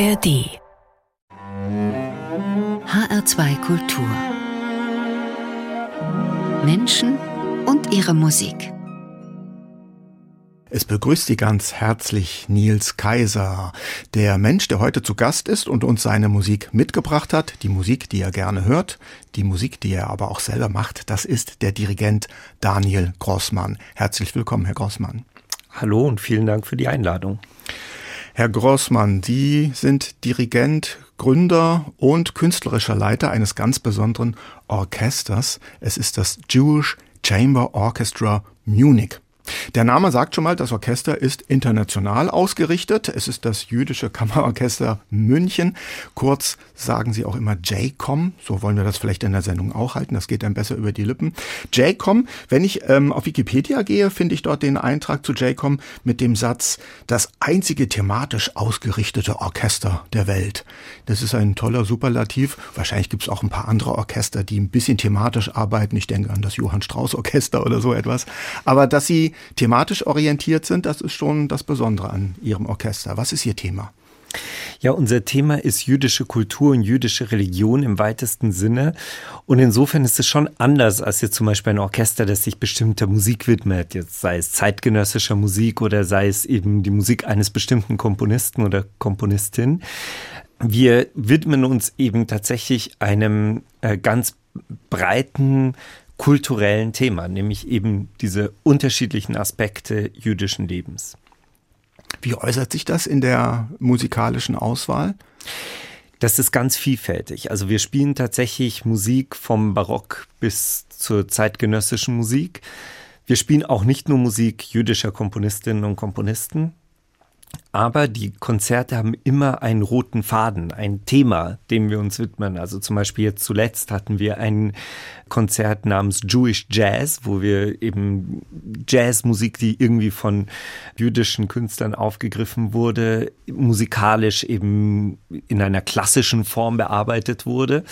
ARD HR2 Kultur Menschen und ihre Musik. Es begrüßt Sie ganz herzlich Nils Kaiser, der Mensch, der heute zu Gast ist und uns seine Musik mitgebracht hat, die Musik, die er gerne hört, die Musik, die er aber auch selber macht, das ist der Dirigent Daniel Grossmann. Herzlich willkommen, Herr Grossmann. Hallo und vielen Dank für die Einladung. Herr Grossmann, Sie sind Dirigent, Gründer und künstlerischer Leiter eines ganz besonderen Orchesters. Es ist das Jewish Chamber Orchestra Munich. Der Name sagt schon mal, das Orchester ist international ausgerichtet. Es ist das jüdische Kammerorchester München. Kurz sagen sie auch immer JCOM. So wollen wir das vielleicht in der Sendung auch halten. Das geht dann besser über die Lippen. JCOM, wenn ich ähm, auf Wikipedia gehe, finde ich dort den Eintrag zu JCOM mit dem Satz, das einzige thematisch ausgerichtete Orchester der Welt. Das ist ein toller Superlativ. Wahrscheinlich gibt es auch ein paar andere Orchester, die ein bisschen thematisch arbeiten. Ich denke an das Johann Strauss Orchester oder so etwas. Aber dass sie thematisch orientiert sind, das ist schon das Besondere an Ihrem Orchester. Was ist Ihr Thema? Ja, unser Thema ist jüdische Kultur und jüdische Religion im weitesten Sinne. Und insofern ist es schon anders als jetzt zum Beispiel ein Orchester, das sich bestimmter Musik widmet, jetzt sei es zeitgenössischer Musik oder sei es eben die Musik eines bestimmten Komponisten oder Komponistin. Wir widmen uns eben tatsächlich einem äh, ganz breiten kulturellen Thema, nämlich eben diese unterschiedlichen Aspekte jüdischen Lebens. Wie äußert sich das in der musikalischen Auswahl? Das ist ganz vielfältig. Also wir spielen tatsächlich Musik vom Barock bis zur zeitgenössischen Musik. Wir spielen auch nicht nur Musik jüdischer Komponistinnen und Komponisten, aber die Konzerte haben immer einen roten Faden, ein Thema, dem wir uns widmen. Also zum Beispiel jetzt zuletzt hatten wir ein Konzert namens Jewish Jazz, wo wir eben Jazzmusik, die irgendwie von jüdischen Künstlern aufgegriffen wurde, musikalisch eben in einer klassischen Form bearbeitet wurde.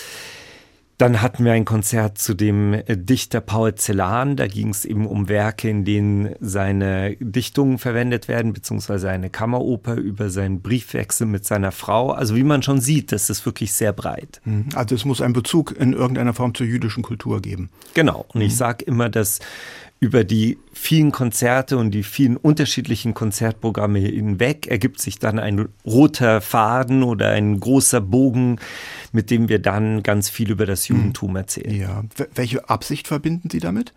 Dann hatten wir ein Konzert zu dem äh, Dichter Paul Celan. Da ging es eben um Werke, in denen seine Dichtungen verwendet werden, beziehungsweise eine Kammeroper über seinen Briefwechsel mit seiner Frau. Also wie man schon sieht, das ist wirklich sehr breit. Mhm. Also es muss einen Bezug in irgendeiner Form zur jüdischen Kultur geben. Genau. Und ich mhm. sage immer, dass über die vielen Konzerte und die vielen unterschiedlichen Konzertprogramme hinweg ergibt sich dann ein roter Faden oder ein großer Bogen, mit dem wir dann ganz viel über das hm. Judentum erzählen. Ja. Welche Absicht verbinden Sie damit?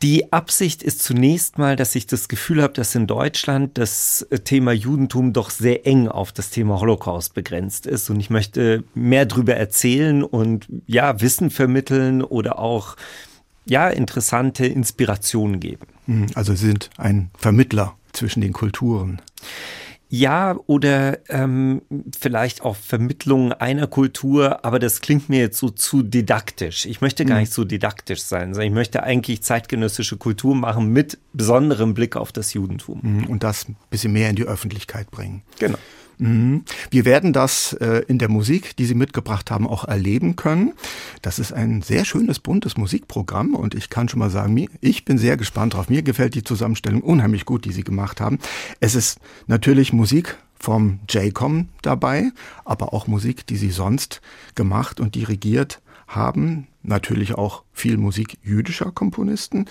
Die Absicht ist zunächst mal, dass ich das Gefühl habe, dass in Deutschland das Thema Judentum doch sehr eng auf das Thema Holocaust begrenzt ist. Und ich möchte mehr darüber erzählen und ja, Wissen vermitteln oder auch ja, interessante Inspirationen geben. Hm, also Sie sind ein Vermittler zwischen den Kulturen. Ja, oder ähm, vielleicht auch Vermittlung einer Kultur, aber das klingt mir jetzt so zu didaktisch. Ich möchte gar hm. nicht so didaktisch sein, sondern ich möchte eigentlich zeitgenössische Kultur machen mit besonderem Blick auf das Judentum. Hm, und das ein bisschen mehr in die Öffentlichkeit bringen. Genau. Mhm. Wir werden das äh, in der Musik, die Sie mitgebracht haben, auch erleben können. Das ist ein sehr schönes, buntes Musikprogramm und ich kann schon mal sagen, ich bin sehr gespannt drauf. Mir gefällt die Zusammenstellung unheimlich gut, die Sie gemacht haben. Es ist natürlich Musik vom JCOM dabei, aber auch Musik, die Sie sonst gemacht und dirigiert haben. Natürlich auch viel Musik jüdischer Komponisten.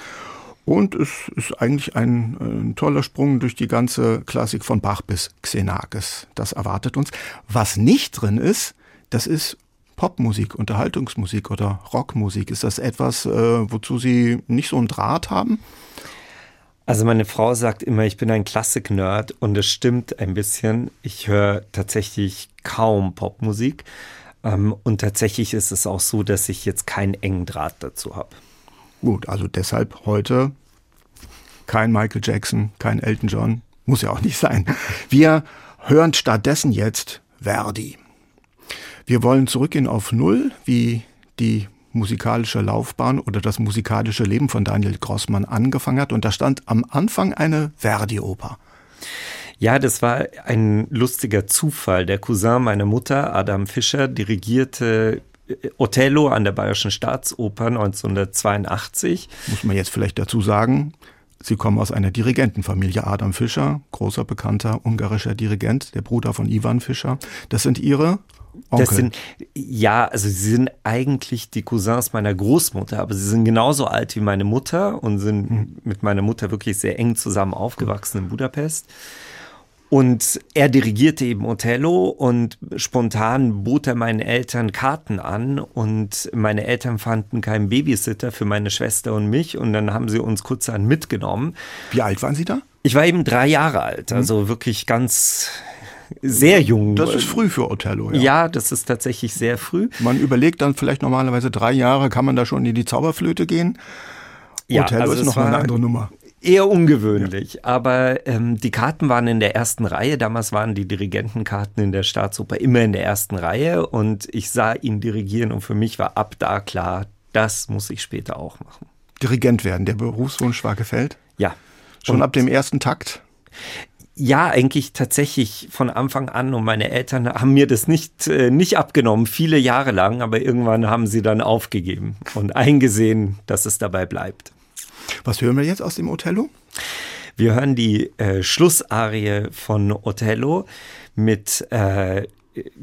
Und es ist eigentlich ein, ein, toller Sprung durch die ganze Klassik von Bach bis Xenakis. Das erwartet uns. Was nicht drin ist, das ist Popmusik, Unterhaltungsmusik oder Rockmusik. Ist das etwas, äh, wozu Sie nicht so einen Draht haben? Also meine Frau sagt immer, ich bin ein Klassik-Nerd und es stimmt ein bisschen. Ich höre tatsächlich kaum Popmusik. Ähm, und tatsächlich ist es auch so, dass ich jetzt keinen engen Draht dazu habe. Gut, also deshalb heute kein Michael Jackson, kein Elton John, muss ja auch nicht sein. Wir hören stattdessen jetzt Verdi. Wir wollen zurückgehen auf Null, wie die musikalische Laufbahn oder das musikalische Leben von Daniel Grossmann angefangen hat. Und da stand am Anfang eine Verdi-Oper. Ja, das war ein lustiger Zufall. Der Cousin meiner Mutter, Adam Fischer, dirigierte Othello an der Bayerischen Staatsoper 1982. Muss man jetzt vielleicht dazu sagen, Sie kommen aus einer Dirigentenfamilie. Adam Fischer, großer bekannter ungarischer Dirigent, der Bruder von Ivan Fischer. Das sind Ihre Onkel. Das sind, ja, also sie sind eigentlich die Cousins meiner Großmutter, aber sie sind genauso alt wie meine Mutter und sind mhm. mit meiner Mutter wirklich sehr eng zusammen aufgewachsen in Budapest. Und er dirigierte eben Othello und spontan bot er meinen Eltern Karten an und meine Eltern fanden keinen Babysitter für meine Schwester und mich und dann haben sie uns kurzerhand mitgenommen. Wie alt waren Sie da? Ich war eben drei Jahre alt, also mhm. wirklich ganz sehr jung. Das ist früh für Othello, ja. Ja, das ist tatsächlich sehr früh. Man überlegt dann vielleicht normalerweise drei Jahre, kann man da schon in die Zauberflöte gehen? Ja, Othello also ist noch mal eine andere Nummer. Eher ungewöhnlich, ja. aber ähm, die Karten waren in der ersten Reihe. Damals waren die Dirigentenkarten in der Staatsoper immer in der ersten Reihe und ich sah ihn dirigieren und für mich war ab da klar, das muss ich später auch machen. Dirigent werden, der Berufswunsch war gefällt? Ja. Schon und ab dem ersten Takt? Ja, eigentlich tatsächlich von Anfang an und meine Eltern haben mir das nicht, äh, nicht abgenommen, viele Jahre lang, aber irgendwann haben sie dann aufgegeben und eingesehen, dass es dabei bleibt. Was hören wir jetzt aus dem Othello? Wir hören die äh, Schlussarie von Othello mit äh,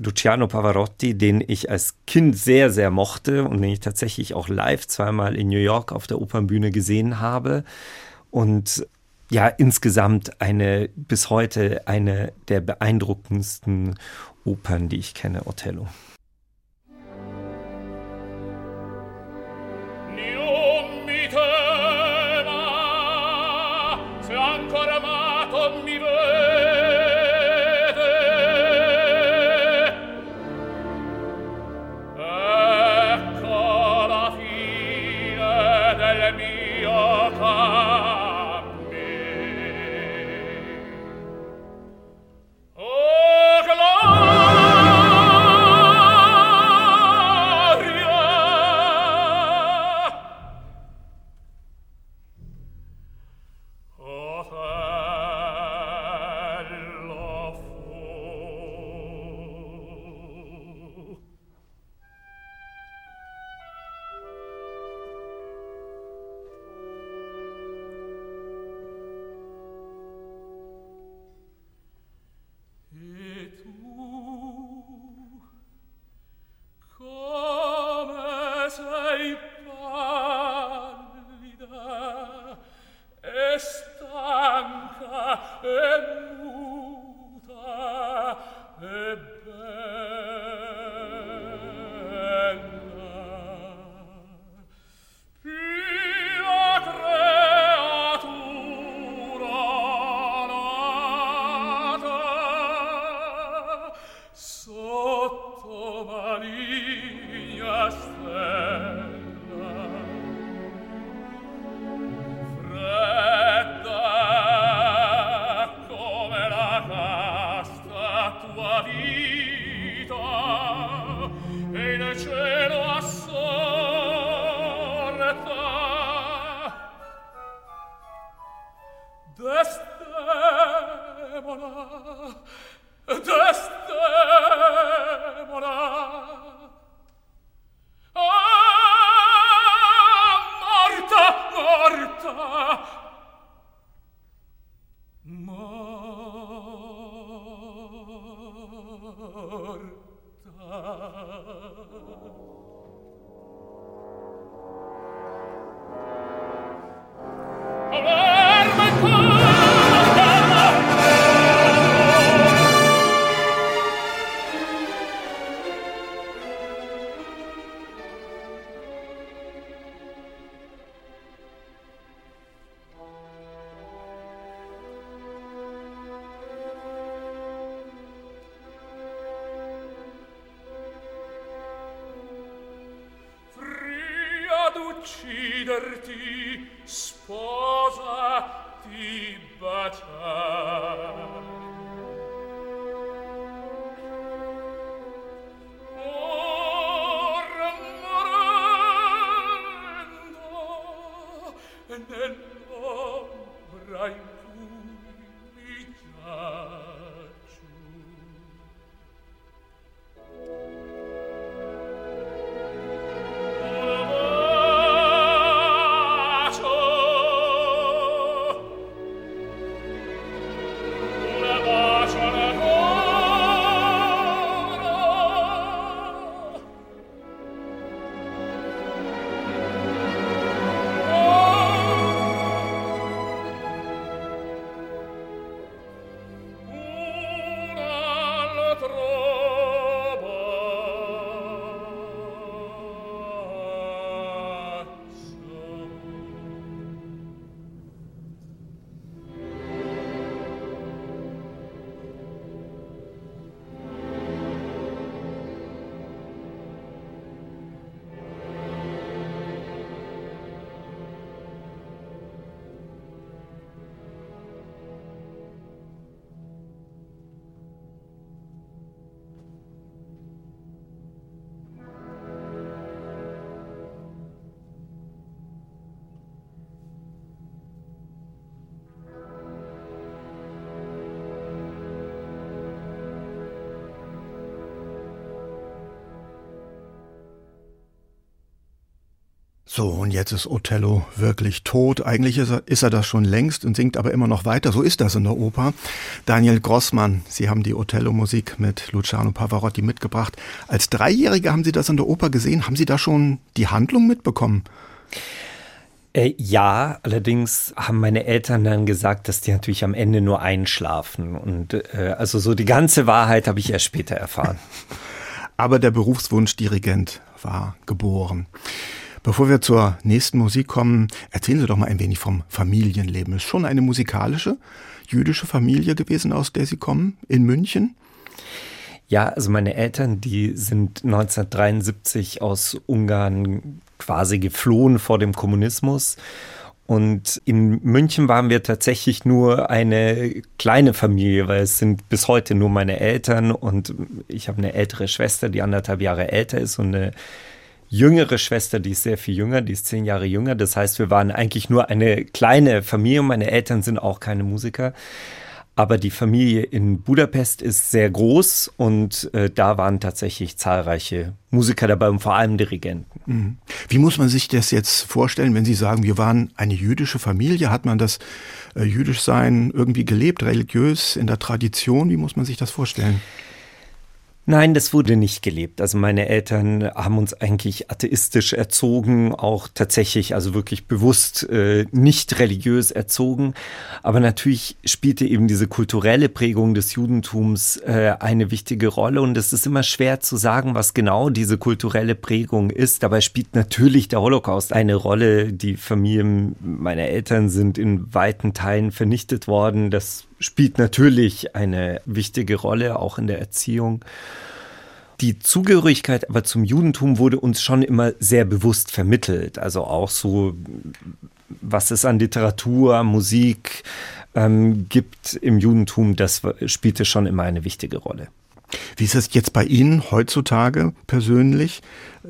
Luciano Pavarotti, den ich als Kind sehr, sehr mochte und den ich tatsächlich auch live zweimal in New York auf der Opernbühne gesehen habe. Und ja, insgesamt eine, bis heute eine der beeindruckendsten Opern, die ich kenne, Othello. So, und jetzt ist Othello wirklich tot. Eigentlich ist er, ist er das schon längst und singt aber immer noch weiter. So ist das in der Oper. Daniel Grossmann, Sie haben die Othello-Musik mit Luciano Pavarotti mitgebracht. Als Dreijährige haben Sie das in der Oper gesehen. Haben Sie da schon die Handlung mitbekommen? Äh, ja, allerdings haben meine Eltern dann gesagt, dass die natürlich am Ende nur einschlafen. Und äh, also so die ganze Wahrheit habe ich erst später erfahren. aber der Berufswunsch Dirigent war geboren. Bevor wir zur nächsten Musik kommen, erzählen Sie doch mal ein wenig vom Familienleben. Ist schon eine musikalische jüdische Familie gewesen, aus der Sie kommen, in München? Ja, also meine Eltern, die sind 1973 aus Ungarn quasi geflohen vor dem Kommunismus. Und in München waren wir tatsächlich nur eine kleine Familie, weil es sind bis heute nur meine Eltern und ich habe eine ältere Schwester, die anderthalb Jahre älter ist und eine jüngere Schwester, die ist sehr viel jünger, die ist zehn Jahre jünger. Das heißt, wir waren eigentlich nur eine kleine Familie. Meine Eltern sind auch keine Musiker. Aber die Familie in Budapest ist sehr groß und äh, da waren tatsächlich zahlreiche Musiker dabei und vor allem Dirigenten. Mhm. Wie muss man sich das jetzt vorstellen, wenn Sie sagen, wir waren eine jüdische Familie? Hat man das äh, Jüdischsein irgendwie gelebt, religiös, in der Tradition? Wie muss man sich das vorstellen? Nein, das wurde nicht gelebt. Also meine Eltern haben uns eigentlich atheistisch erzogen, auch tatsächlich, also wirklich bewusst äh, nicht religiös erzogen. Aber natürlich spielte eben diese kulturelle Prägung des Judentums äh, eine wichtige Rolle. Und es ist immer schwer zu sagen, was genau diese kulturelle Prägung ist. Dabei spielt natürlich der Holocaust eine Rolle. Die Familien meiner Eltern sind in weiten Teilen vernichtet worden. Das spielt natürlich eine wichtige Rolle, auch in der Erziehung. Die Zugehörigkeit aber zum Judentum wurde uns schon immer sehr bewusst vermittelt. Also auch so, was es an Literatur, Musik ähm, gibt im Judentum, das spielte schon immer eine wichtige Rolle. Wie ist es jetzt bei Ihnen heutzutage persönlich?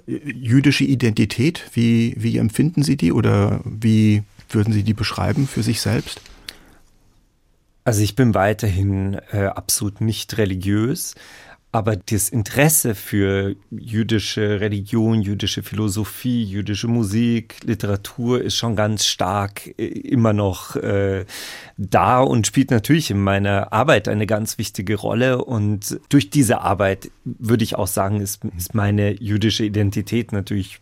Jüdische Identität, wie, wie empfinden Sie die oder wie würden Sie die beschreiben für sich selbst? Also ich bin weiterhin äh, absolut nicht religiös, aber das Interesse für jüdische Religion, jüdische Philosophie, jüdische Musik, Literatur ist schon ganz stark äh, immer noch äh, da und spielt natürlich in meiner Arbeit eine ganz wichtige Rolle. Und durch diese Arbeit würde ich auch sagen, ist, ist meine jüdische Identität natürlich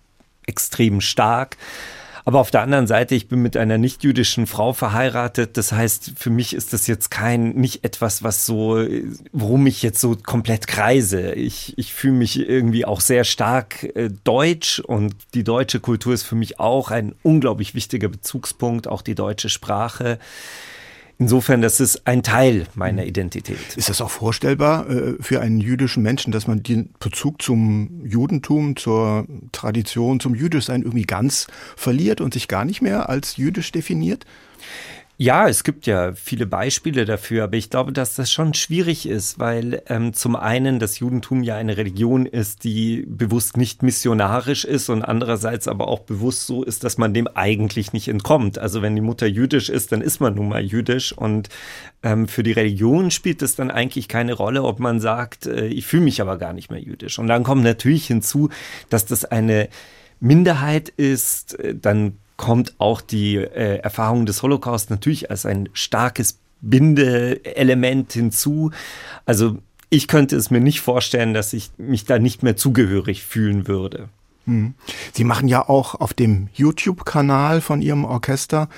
extrem stark. Aber auf der anderen Seite, ich bin mit einer nicht-jüdischen Frau verheiratet. Das heißt, für mich ist das jetzt kein, nicht etwas, was so, worum ich jetzt so komplett kreise. Ich, ich fühle mich irgendwie auch sehr stark äh, deutsch und die deutsche Kultur ist für mich auch ein unglaublich wichtiger Bezugspunkt, auch die deutsche Sprache. Insofern, das ist ein Teil meiner Identität. Ist das auch vorstellbar äh, für einen jüdischen Menschen, dass man den Bezug zum Judentum, zur Tradition, zum Jüdischsein irgendwie ganz verliert und sich gar nicht mehr als jüdisch definiert? Ja, es gibt ja viele Beispiele dafür, aber ich glaube, dass das schon schwierig ist, weil ähm, zum einen das Judentum ja eine Religion ist, die bewusst nicht missionarisch ist und andererseits aber auch bewusst so ist, dass man dem eigentlich nicht entkommt. Also wenn die Mutter jüdisch ist, dann ist man nun mal jüdisch und ähm, für die Religion spielt es dann eigentlich keine Rolle, ob man sagt, äh, ich fühle mich aber gar nicht mehr jüdisch. Und dann kommt natürlich hinzu, dass das eine Minderheit ist, äh, dann kommt auch die äh, Erfahrung des Holocaust natürlich als ein starkes Bindeelement hinzu. Also ich könnte es mir nicht vorstellen, dass ich mich da nicht mehr zugehörig fühlen würde. Hm. Sie machen ja auch auf dem YouTube-Kanal von Ihrem Orchester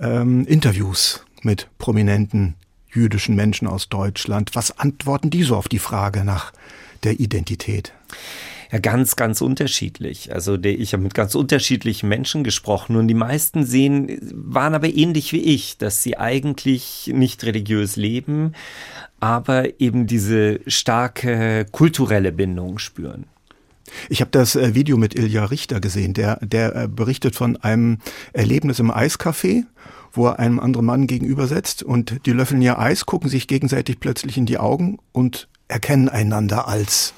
ähm, Interviews mit prominenten jüdischen Menschen aus Deutschland. Was antworten die so auf die Frage nach der Identität? Ja, ganz, ganz unterschiedlich. Also der, ich habe mit ganz unterschiedlichen Menschen gesprochen und die meisten sehen, waren aber ähnlich wie ich, dass sie eigentlich nicht religiös leben, aber eben diese starke kulturelle Bindung spüren. Ich habe das äh, Video mit Ilja Richter gesehen, der, der äh, berichtet von einem Erlebnis im Eiscafé, wo er einem anderen Mann gegenübersetzt und die löffeln ihr Eis, gucken sich gegenseitig plötzlich in die Augen und erkennen einander als,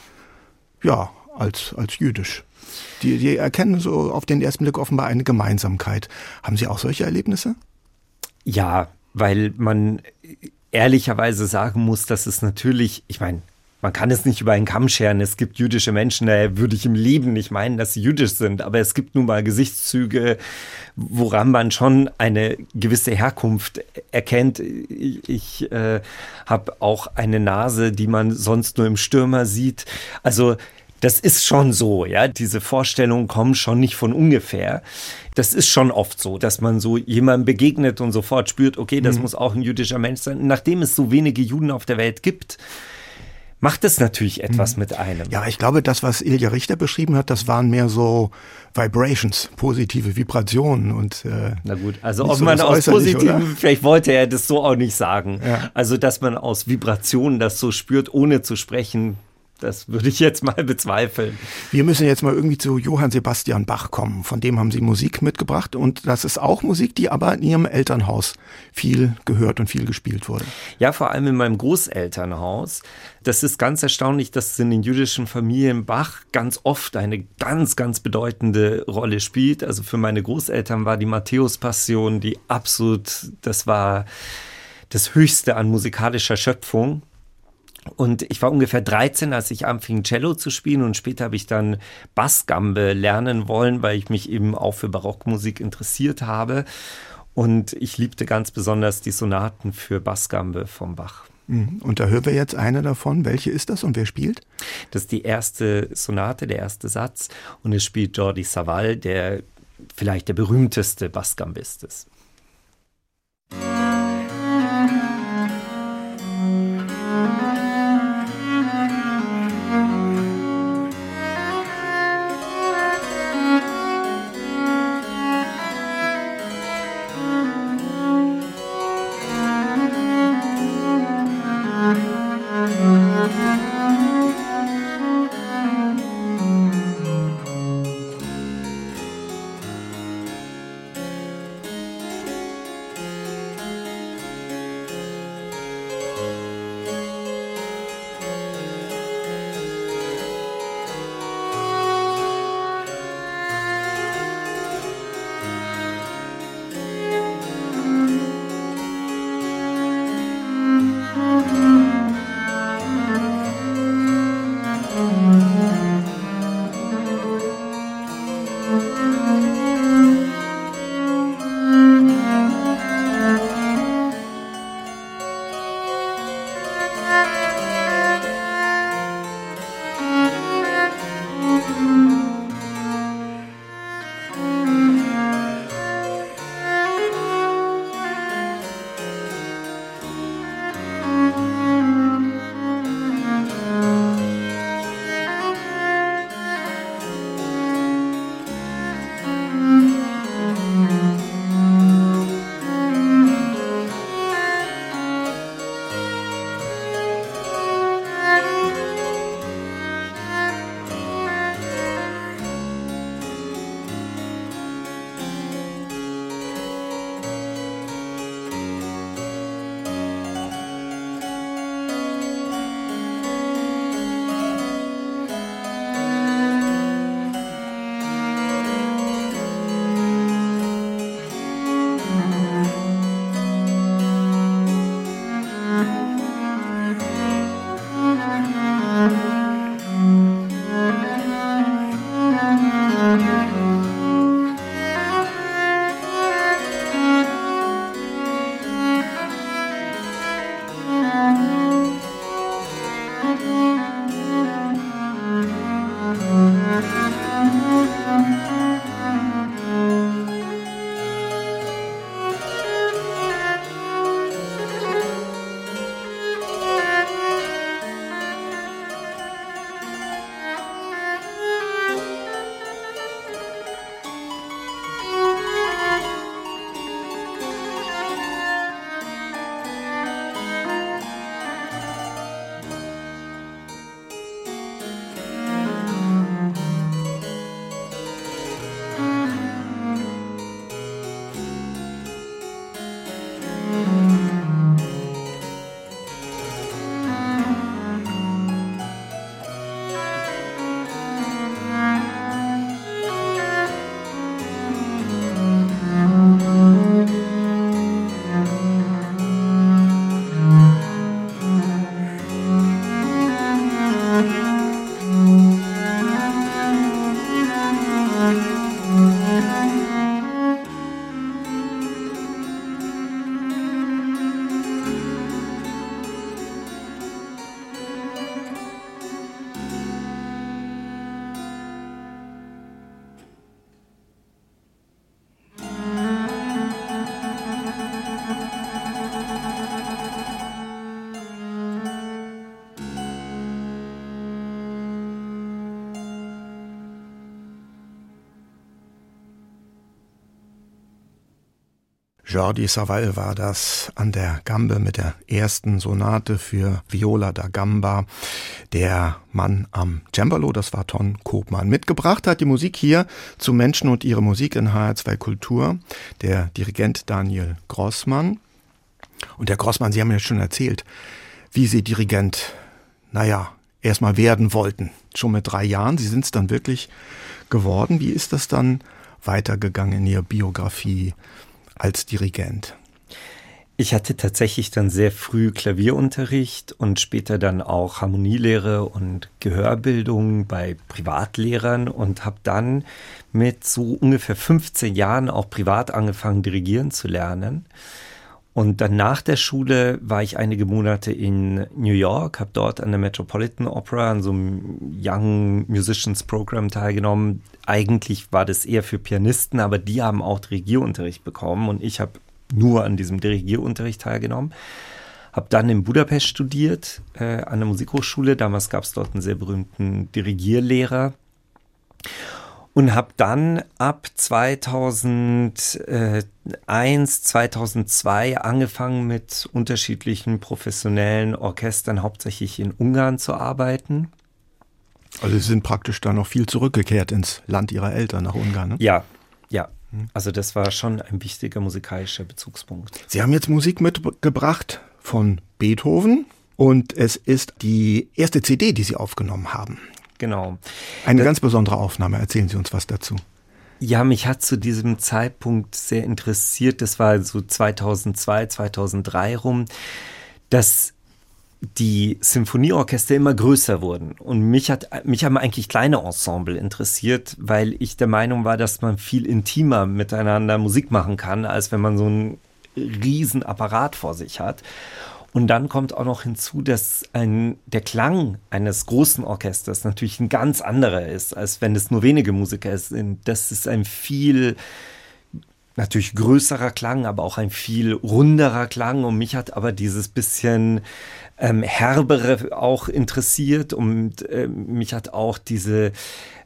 ja, als, als jüdisch. Die, die erkennen so auf den ersten Blick offenbar eine Gemeinsamkeit. Haben Sie auch solche Erlebnisse? Ja, weil man ehrlicherweise sagen muss, dass es natürlich, ich meine, man kann es nicht über einen Kamm scheren. Es gibt jüdische Menschen, da würde ich im Leben nicht meinen, dass sie jüdisch sind. Aber es gibt nun mal Gesichtszüge, woran man schon eine gewisse Herkunft erkennt. Ich, ich äh, habe auch eine Nase, die man sonst nur im Stürmer sieht. Also das ist schon so, ja. Diese Vorstellungen kommen schon nicht von ungefähr. Das ist schon oft so, dass man so jemandem begegnet und sofort spürt, okay, das mhm. muss auch ein jüdischer Mensch sein. Nachdem es so wenige Juden auf der Welt gibt, macht es natürlich etwas mhm. mit einem. Ja, ich glaube, das, was Ilja Richter beschrieben hat, das waren mehr so Vibrations, positive Vibrationen und äh, Na gut, also ob so man aus positiven, vielleicht wollte er das so auch nicht sagen. Ja. Also, dass man aus Vibrationen das so spürt, ohne zu sprechen, das würde ich jetzt mal bezweifeln. Wir müssen jetzt mal irgendwie zu Johann Sebastian Bach kommen. Von dem haben Sie Musik mitgebracht und das ist auch Musik, die aber in Ihrem Elternhaus viel gehört und viel gespielt wurde. Ja, vor allem in meinem Großelternhaus. Das ist ganz erstaunlich, dass in den jüdischen Familien Bach ganz oft eine ganz, ganz bedeutende Rolle spielt. Also für meine Großeltern war die Matthäus-Passion die absolut, das war das Höchste an musikalischer Schöpfung. Und ich war ungefähr 13, als ich anfing, Cello zu spielen und später habe ich dann Bassgambe lernen wollen, weil ich mich eben auch für Barockmusik interessiert habe. Und ich liebte ganz besonders die Sonaten für Bassgambe vom Bach. Mhm. Und da hören wir jetzt eine davon. Welche ist das und wer spielt? Das ist die erste Sonate, der erste Satz. Und es spielt Jordi Savall, der vielleicht der berühmteste Bassgambist ist. Jordi Savall war das an der Gambe mit der ersten Sonate für Viola da Gamba. Der Mann am Cembalo, das war Ton Kopmann. Mitgebracht hat die Musik hier zu Menschen und ihre Musik in HR2 Kultur, der Dirigent Daniel Grossmann. Und Herr Grossmann, Sie haben ja schon erzählt, wie Sie Dirigent, naja, erstmal werden wollten. Schon mit drei Jahren. Sie sind es dann wirklich geworden. Wie ist das dann weitergegangen in Ihrer Biografie? Als Dirigent? Ich hatte tatsächlich dann sehr früh Klavierunterricht und später dann auch Harmonielehre und Gehörbildung bei Privatlehrern und habe dann mit so ungefähr 15 Jahren auch privat angefangen, dirigieren zu lernen. Und dann nach der Schule war ich einige Monate in New York, habe dort an der Metropolitan Opera an so einem Young Musicians Program teilgenommen. Eigentlich war das eher für Pianisten, aber die haben auch Dirigierunterricht bekommen und ich habe nur an diesem Dirigierunterricht teilgenommen. Habe dann in Budapest studiert, äh, an der Musikhochschule. Damals gab es dort einen sehr berühmten Dirigierlehrer und habe dann ab 2001, 2002 angefangen mit unterschiedlichen professionellen Orchestern, hauptsächlich in Ungarn zu arbeiten. Also Sie sind praktisch da noch viel zurückgekehrt ins Land Ihrer Eltern nach Ungarn, ne? Ja, ja. Also das war schon ein wichtiger musikalischer Bezugspunkt. Sie haben jetzt Musik mitgebracht von Beethoven und es ist die erste CD, die Sie aufgenommen haben. Genau. Eine das, ganz besondere Aufnahme. Erzählen Sie uns was dazu. Ja, mich hat zu diesem Zeitpunkt sehr interessiert, das war so 2002, 2003 rum, dass die Symphonieorchester immer größer wurden. Und mich hat, mich haben eigentlich kleine Ensemble interessiert, weil ich der Meinung war, dass man viel intimer miteinander Musik machen kann, als wenn man so einen riesen Apparat vor sich hat. Und dann kommt auch noch hinzu, dass ein, der Klang eines großen Orchesters natürlich ein ganz anderer ist, als wenn es nur wenige Musiker sind. Das ist ein viel natürlich größerer Klang, aber auch ein viel runderer Klang. Und mich hat aber dieses bisschen ähm, herbere auch interessiert und äh, mich hat auch diese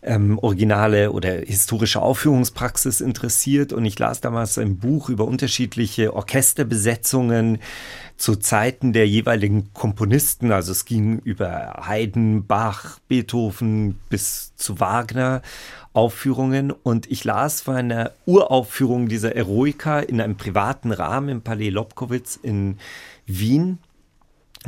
ähm, originale oder historische Aufführungspraxis interessiert und ich las damals ein Buch über unterschiedliche Orchesterbesetzungen zu Zeiten der jeweiligen Komponisten. Also es ging über Haydn, Bach, Beethoven bis zu Wagner Aufführungen und ich las von einer Uraufführung dieser Eroika in einem privaten Rahmen im Palais Lobkowitz in Wien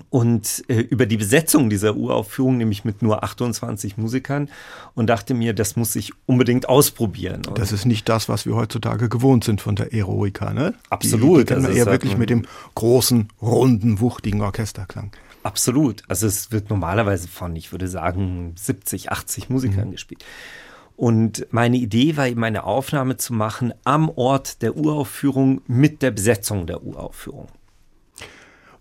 und äh, über die Besetzung dieser Uraufführung, nämlich mit nur 28 Musikern, und dachte mir, das muss ich unbedingt ausprobieren. Und das ist nicht das, was wir heutzutage gewohnt sind von der Eroica, ne? Absolut. Die, die kennen also eher wirklich mit dem großen, runden, wuchtigen Orchesterklang. Absolut. Also es wird normalerweise von, ich würde sagen, 70, 80 Musikern mhm. gespielt. Und meine Idee war eben eine Aufnahme zu machen am Ort der Uraufführung mit der Besetzung der Uraufführung.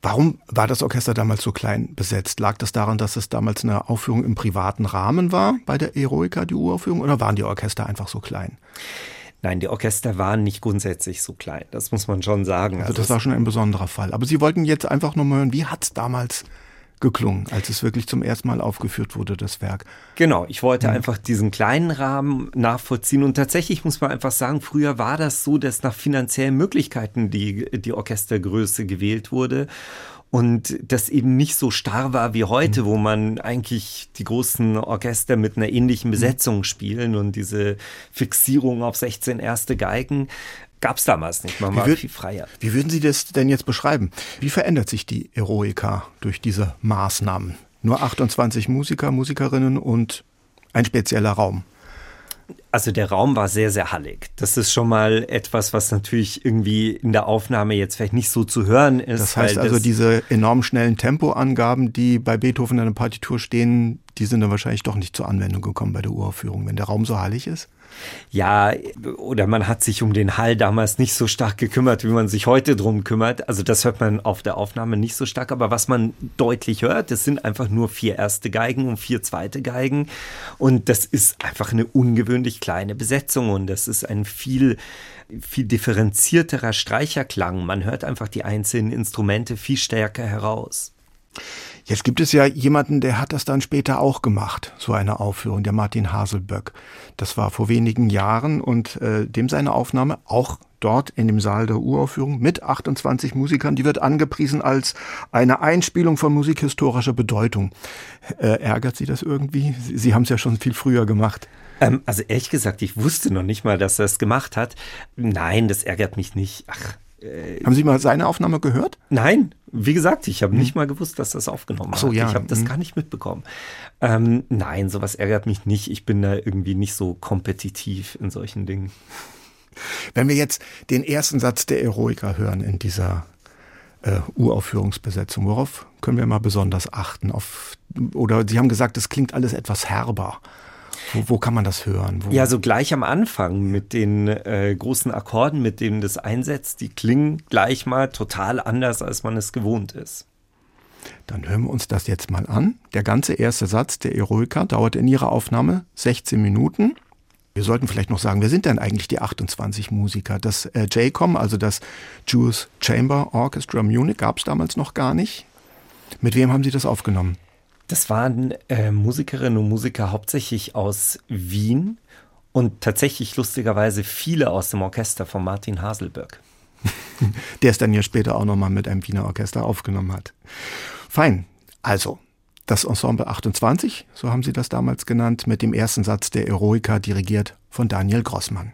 Warum war das Orchester damals so klein besetzt? Lag das daran, dass es damals eine Aufführung im privaten Rahmen war bei der Eroica, die Uraufführung, oder waren die Orchester einfach so klein? Nein, die Orchester waren nicht grundsätzlich so klein. Das muss man schon sagen. Also, also das war schon ein besonderer Fall. Aber Sie wollten jetzt einfach nur mal hören, wie hat es damals geklungen, als es wirklich zum ersten Mal aufgeführt wurde, das Werk. Genau, ich wollte mhm. einfach diesen kleinen Rahmen nachvollziehen und tatsächlich muss man einfach sagen, früher war das so, dass nach finanziellen Möglichkeiten die, die Orchestergröße gewählt wurde und das eben nicht so starr war wie heute, mhm. wo man eigentlich die großen Orchester mit einer ähnlichen mhm. Besetzung spielen und diese Fixierung auf 16 erste Geigen gab es damals nicht. Man war würd, viel freier. Wie würden Sie das denn jetzt beschreiben? Wie verändert sich die Eroica durch diese Maßnahmen? Nur 28 Musiker, Musikerinnen und ein spezieller Raum. Also der Raum war sehr, sehr hallig. Das ist schon mal etwas, was natürlich irgendwie in der Aufnahme jetzt vielleicht nicht so zu hören ist. Das heißt also, das diese enorm schnellen Tempoangaben, die bei Beethoven in der Partitur stehen, die sind dann wahrscheinlich doch nicht zur Anwendung gekommen bei der Uraufführung, wenn der Raum so hallig ist? Ja, oder man hat sich um den Hall damals nicht so stark gekümmert, wie man sich heute drum kümmert. Also das hört man auf der Aufnahme nicht so stark, aber was man deutlich hört, das sind einfach nur vier erste Geigen und vier zweite Geigen und das ist einfach eine ungewöhnlich kleine Besetzung und das ist ein viel viel differenzierterer Streicherklang. Man hört einfach die einzelnen Instrumente viel stärker heraus. Jetzt gibt es ja jemanden, der hat das dann später auch gemacht, so eine Aufführung, der Martin Haselböck. Das war vor wenigen Jahren und äh, dem seine Aufnahme auch dort in dem Saal der Uraufführung mit 28 Musikern. Die wird angepriesen als eine Einspielung von musikhistorischer Bedeutung. Äh, ärgert Sie das irgendwie? Sie, Sie haben es ja schon viel früher gemacht. Ähm, also ehrlich gesagt, ich wusste noch nicht mal, dass er es gemacht hat. Nein, das ärgert mich nicht. Ach, äh, haben Sie mal seine Aufnahme gehört? Nein, wie gesagt, ich habe hm. nicht mal gewusst, dass das aufgenommen so, hat. Ja. Ich habe das hm. gar nicht mitbekommen. Ähm, nein, sowas ärgert mich nicht. Ich bin da irgendwie nicht so kompetitiv in solchen Dingen. Wenn wir jetzt den ersten Satz der Eroica hören in dieser äh, Uraufführungsbesetzung, worauf können wir mal besonders achten? Auf, oder Sie haben gesagt, es klingt alles etwas herber. Wo, wo kann man das hören? Wo? Ja, so gleich am Anfang mit den äh, großen Akkorden, mit denen das einsetzt, die klingen gleich mal total anders, als man es gewohnt ist. Dann hören wir uns das jetzt mal an. Der ganze erste Satz der Eroica dauert in ihrer Aufnahme 16 Minuten. Wir sollten vielleicht noch sagen, wer sind denn eigentlich die 28 Musiker? Das äh, JCOM, also das Jewish Chamber Orchestra Munich, gab es damals noch gar nicht. Mit wem haben Sie das aufgenommen? Das waren äh, Musikerinnen und Musiker hauptsächlich aus Wien und tatsächlich lustigerweise viele aus dem Orchester von Martin Haselberg. Der es dann ja später auch nochmal mit einem Wiener Orchester aufgenommen hat. Fein. Also, das Ensemble 28, so haben sie das damals genannt, mit dem ersten Satz der Eroica dirigiert von Daniel Grossmann.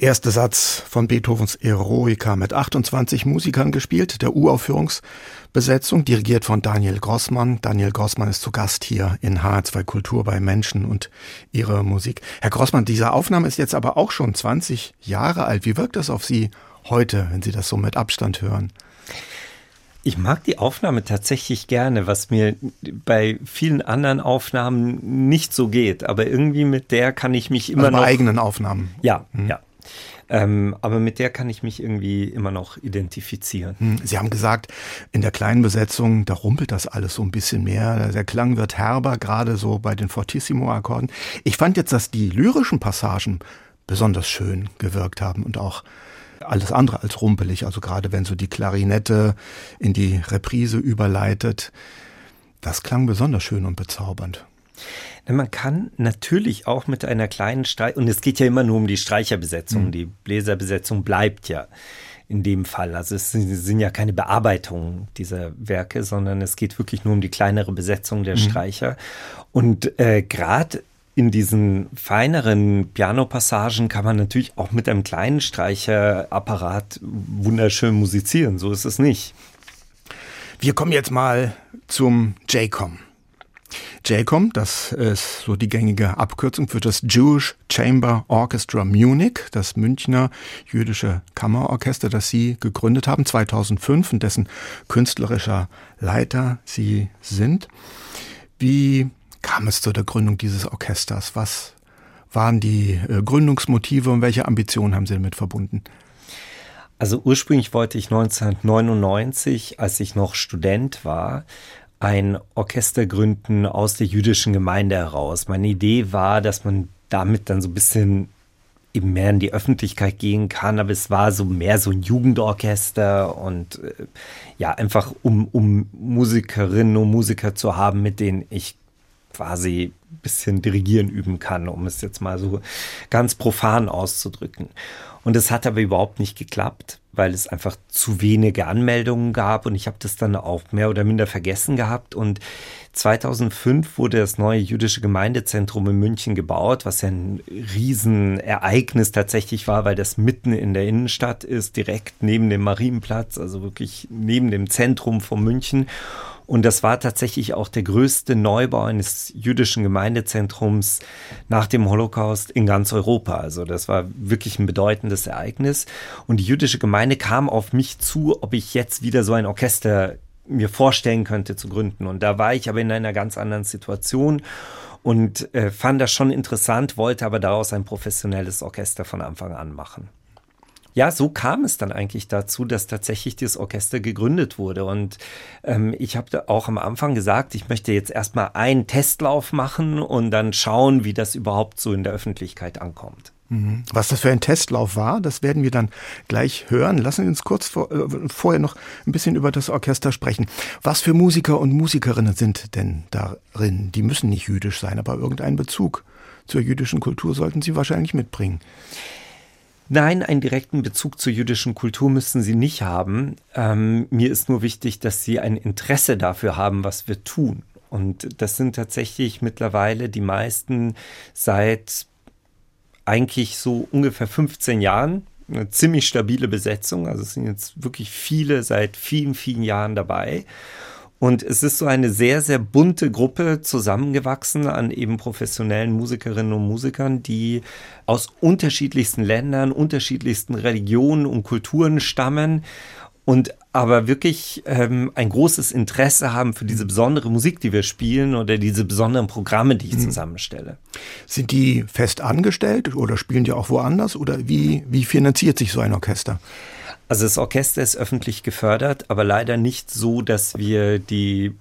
Der erste Satz von Beethovens Eroica mit 28 Musikern gespielt, der Uraufführungsbesetzung, dirigiert von Daniel Grossmann. Daniel Grossmann ist zu Gast hier in H2 Kultur bei Menschen und ihre Musik. Herr Grossmann, diese Aufnahme ist jetzt aber auch schon 20 Jahre alt. Wie wirkt das auf Sie heute, wenn Sie das so mit Abstand hören? Ich mag die Aufnahme tatsächlich gerne, was mir bei vielen anderen Aufnahmen nicht so geht. Aber irgendwie mit der kann ich mich immer also bei noch. eigenen Aufnahmen. Ja, hm. ja. Ähm, aber mit der kann ich mich irgendwie immer noch identifizieren. Hm, Sie haben gesagt, in der kleinen Besetzung, da rumpelt das alles so ein bisschen mehr. Der Klang wird herber, gerade so bei den Fortissimo-Akkorden. Ich fand jetzt, dass die lyrischen Passagen besonders schön gewirkt haben und auch alles andere als rumpelig. Also gerade wenn so die Klarinette in die Reprise überleitet. Das klang besonders schön und bezaubernd. Man kann natürlich auch mit einer kleinen Streich, und es geht ja immer nur um die Streicherbesetzung, mhm. die Bläserbesetzung bleibt ja in dem Fall. Also es sind ja keine Bearbeitungen dieser Werke, sondern es geht wirklich nur um die kleinere Besetzung der mhm. Streicher. Und äh, gerade in diesen feineren Piano-Passagen kann man natürlich auch mit einem kleinen Streicherapparat wunderschön musizieren. So ist es nicht. Wir kommen jetzt mal zum JCOM. JCOM, das ist so die gängige Abkürzung für das Jewish Chamber Orchestra Munich, das Münchner jüdische Kammerorchester, das Sie gegründet haben 2005 und dessen künstlerischer Leiter Sie sind. Wie kam es zu der Gründung dieses Orchesters? Was waren die äh, Gründungsmotive und welche Ambitionen haben Sie damit verbunden? Also ursprünglich wollte ich 1999, als ich noch Student war, ein Orchester gründen aus der jüdischen Gemeinde heraus. Meine Idee war, dass man damit dann so ein bisschen eben mehr in die Öffentlichkeit gehen kann, aber es war so mehr so ein Jugendorchester und äh, ja, einfach um, um Musikerinnen und Musiker zu haben, mit denen ich quasi ein bisschen dirigieren üben kann, um es jetzt mal so ganz profan auszudrücken. Und es hat aber überhaupt nicht geklappt weil es einfach zu wenige Anmeldungen gab und ich habe das dann auch mehr oder minder vergessen gehabt und 2005 wurde das neue jüdische Gemeindezentrum in München gebaut, was ja ein Riesenereignis tatsächlich war, weil das mitten in der Innenstadt ist, direkt neben dem Marienplatz, also wirklich neben dem Zentrum von München. Und das war tatsächlich auch der größte Neubau eines jüdischen Gemeindezentrums nach dem Holocaust in ganz Europa. Also das war wirklich ein bedeutendes Ereignis. Und die jüdische Gemeinde kam auf mich zu, ob ich jetzt wieder so ein Orchester mir vorstellen könnte zu gründen. Und da war ich aber in einer ganz anderen Situation und äh, fand das schon interessant, wollte aber daraus ein professionelles Orchester von Anfang an machen. Ja, so kam es dann eigentlich dazu, dass tatsächlich dieses Orchester gegründet wurde. Und ähm, ich habe auch am Anfang gesagt, ich möchte jetzt erstmal einen Testlauf machen und dann schauen, wie das überhaupt so in der Öffentlichkeit ankommt. Mhm. Was das für ein Testlauf war, das werden wir dann gleich hören. Lassen Sie uns kurz vor, äh, vorher noch ein bisschen über das Orchester sprechen. Was für Musiker und Musikerinnen sind denn darin? Die müssen nicht jüdisch sein, aber irgendeinen Bezug zur jüdischen Kultur sollten sie wahrscheinlich mitbringen. Nein, einen direkten Bezug zur jüdischen Kultur müssen sie nicht haben. Ähm, mir ist nur wichtig, dass sie ein Interesse dafür haben, was wir tun. Und das sind tatsächlich mittlerweile die meisten seit eigentlich so ungefähr 15 Jahren. Eine ziemlich stabile Besetzung. Also es sind jetzt wirklich viele seit vielen, vielen Jahren dabei. Und es ist so eine sehr, sehr bunte Gruppe zusammengewachsen an eben professionellen Musikerinnen und Musikern, die aus unterschiedlichsten Ländern, unterschiedlichsten Religionen und Kulturen stammen und aber wirklich ähm, ein großes Interesse haben für diese besondere Musik, die wir spielen oder diese besonderen Programme, die ich mhm. zusammenstelle. Sind die fest angestellt oder spielen die auch woanders oder wie, wie finanziert sich so ein Orchester? Also das Orchester ist öffentlich gefördert, aber leider nicht so, dass wir die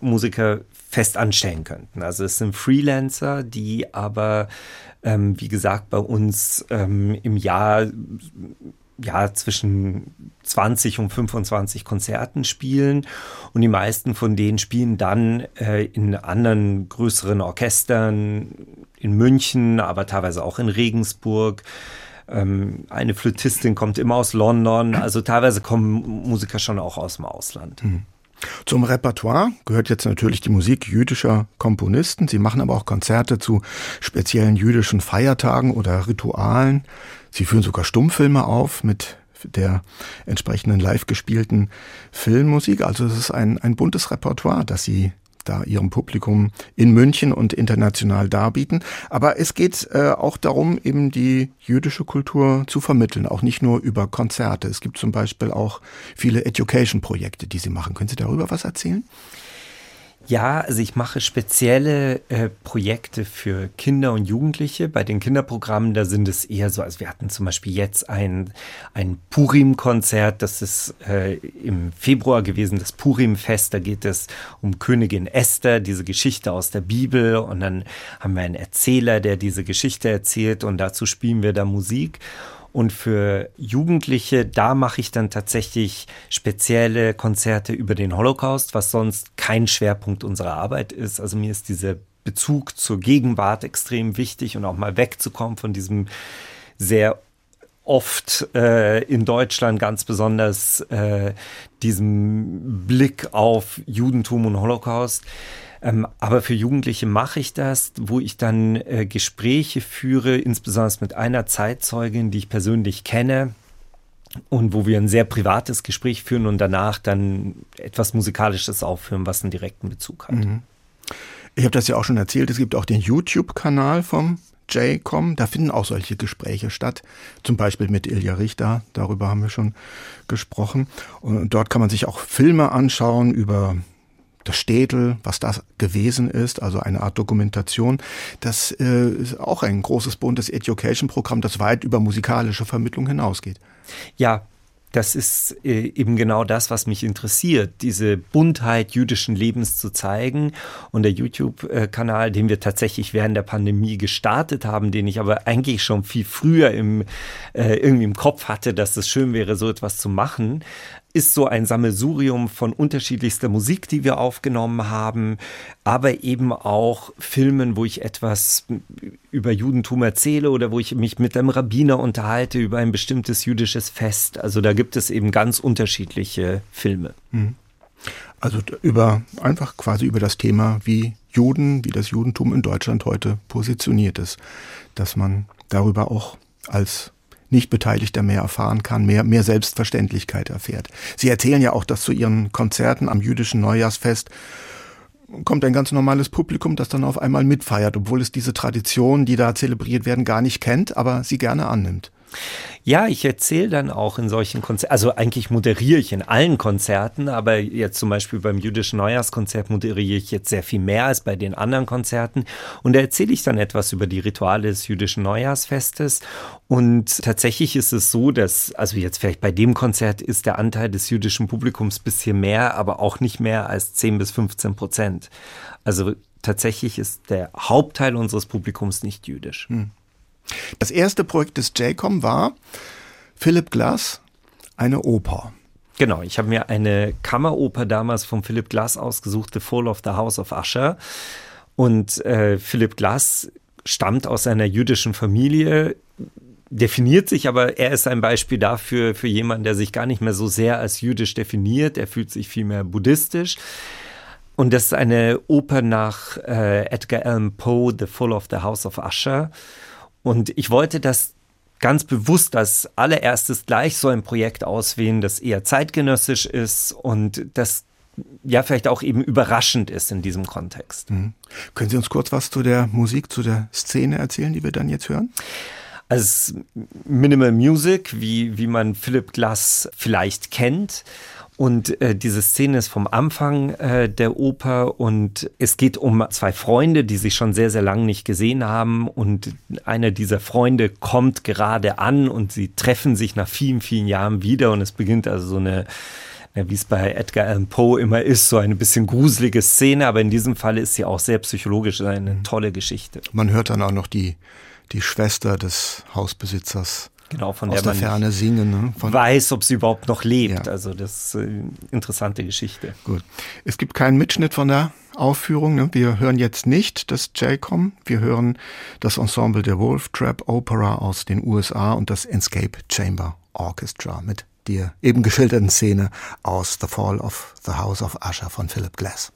Musiker fest anstellen könnten. Also es sind Freelancer, die aber, ähm, wie gesagt, bei uns ähm, im Jahr ja, zwischen 20 und 25 Konzerten spielen und die meisten von denen spielen dann äh, in anderen größeren Orchestern in München, aber teilweise auch in Regensburg. Ähm, eine Flötistin kommt immer aus London. Also teilweise kommen Musiker schon auch aus dem Ausland. Mhm. Zum Repertoire gehört jetzt natürlich die Musik jüdischer Komponisten. Sie machen aber auch Konzerte zu speziellen jüdischen Feiertagen oder Ritualen. Sie führen sogar Stummfilme auf mit der entsprechenden live gespielten Filmmusik. Also es ist ein, ein buntes Repertoire, das Sie da ihrem Publikum in München und international darbieten. Aber es geht äh, auch darum, eben die jüdische Kultur zu vermitteln, auch nicht nur über Konzerte. Es gibt zum Beispiel auch viele Education-Projekte, die Sie machen. Können Sie darüber was erzählen? Ja, also ich mache spezielle äh, Projekte für Kinder und Jugendliche. Bei den Kinderprogrammen, da sind es eher so, also wir hatten zum Beispiel jetzt ein, ein Purim-Konzert, das ist äh, im Februar gewesen, das Purim-Fest. Da geht es um Königin Esther, diese Geschichte aus der Bibel. Und dann haben wir einen Erzähler, der diese Geschichte erzählt und dazu spielen wir da Musik. Und für Jugendliche, da mache ich dann tatsächlich spezielle Konzerte über den Holocaust, was sonst kein Schwerpunkt unserer Arbeit ist. Also mir ist dieser Bezug zur Gegenwart extrem wichtig und auch mal wegzukommen von diesem sehr oft äh, in Deutschland ganz besonders äh, diesem Blick auf Judentum und Holocaust. Ähm, aber für Jugendliche mache ich das, wo ich dann äh, Gespräche führe, insbesondere mit einer Zeitzeugin, die ich persönlich kenne, und wo wir ein sehr privates Gespräch führen und danach dann etwas Musikalisches aufführen, was einen direkten Bezug hat. Mhm. Ich habe das ja auch schon erzählt, es gibt auch den YouTube-Kanal vom JCOM, da finden auch solche Gespräche statt, zum Beispiel mit Ilja Richter, darüber haben wir schon gesprochen. Und dort kann man sich auch Filme anschauen über das Städel, was das gewesen ist, also eine Art Dokumentation. Das äh, ist auch ein großes buntes Education-Programm, das weit über musikalische Vermittlung hinausgeht. Ja, das ist äh, eben genau das, was mich interessiert, diese Buntheit jüdischen Lebens zu zeigen. Und der YouTube-Kanal, den wir tatsächlich während der Pandemie gestartet haben, den ich aber eigentlich schon viel früher im, äh, irgendwie im Kopf hatte, dass es schön wäre, so etwas zu machen, ist so ein Sammelsurium von unterschiedlichster Musik, die wir aufgenommen haben, aber eben auch Filmen, wo ich etwas über Judentum erzähle oder wo ich mich mit einem Rabbiner unterhalte über ein bestimmtes jüdisches Fest. Also da gibt es eben ganz unterschiedliche Filme. Mhm. Also über einfach quasi über das Thema, wie Juden, wie das Judentum in Deutschland heute positioniert ist, dass man darüber auch als Nichtbeteiligter mehr erfahren kann, mehr, mehr Selbstverständlichkeit erfährt. Sie erzählen ja auch, dass zu Ihren Konzerten am jüdischen Neujahrsfest kommt ein ganz normales Publikum, das dann auf einmal mitfeiert, obwohl es diese Traditionen, die da zelebriert werden, gar nicht kennt, aber sie gerne annimmt. Ja, ich erzähle dann auch in solchen Konzerten, also eigentlich moderiere ich in allen Konzerten, aber jetzt zum Beispiel beim jüdischen Neujahrskonzert moderiere ich jetzt sehr viel mehr als bei den anderen Konzerten. Und da erzähle ich dann etwas über die Rituale des jüdischen Neujahrsfestes. Und tatsächlich ist es so, dass, also jetzt vielleicht bei dem Konzert ist der Anteil des jüdischen Publikums bisschen mehr, aber auch nicht mehr als 10 bis 15 Prozent. Also tatsächlich ist der Hauptteil unseres Publikums nicht jüdisch. Hm. Das erste Projekt des JCOM war Philip Glass, eine Oper. Genau, ich habe mir eine Kammeroper damals von Philip Glass ausgesucht, The Fall of the House of Usher. Und äh, Philip Glass stammt aus einer jüdischen Familie, definiert sich, aber er ist ein Beispiel dafür, für jemanden, der sich gar nicht mehr so sehr als jüdisch definiert. Er fühlt sich vielmehr buddhistisch. Und das ist eine Oper nach äh, Edgar Allan Poe, The Fall of the House of Usher. Und ich wollte das ganz bewusst als allererstes gleich so ein Projekt auswählen, das eher zeitgenössisch ist und das ja vielleicht auch eben überraschend ist in diesem Kontext. Mhm. Können Sie uns kurz was zu der Musik, zu der Szene erzählen, die wir dann jetzt hören? Also Minimal Music, wie, wie man Philip Glass vielleicht kennt. Und äh, diese Szene ist vom Anfang äh, der Oper und es geht um zwei Freunde, die sich schon sehr, sehr lange nicht gesehen haben. Und einer dieser Freunde kommt gerade an und sie treffen sich nach vielen, vielen Jahren wieder. Und es beginnt also so eine wie es bei Edgar Allan Poe immer ist, so eine bisschen gruselige Szene, aber in diesem Fall ist sie auch sehr psychologisch, eine tolle Geschichte. Man hört dann auch noch die, die Schwester des Hausbesitzers genau, von aus der, der man Ferne singen. Ne? Von weiß, ob sie überhaupt noch lebt. Ja. Also das ist eine interessante Geschichte. Gut. Es gibt keinen Mitschnitt von der Aufführung. Ne? Wir hören jetzt nicht das JCOM, wir hören das Ensemble der Wolf Trap Opera aus den USA und das Escape Chamber Orchestra mit der eben geschilderten Szene aus The Fall of the House of Usher von Philip Glass.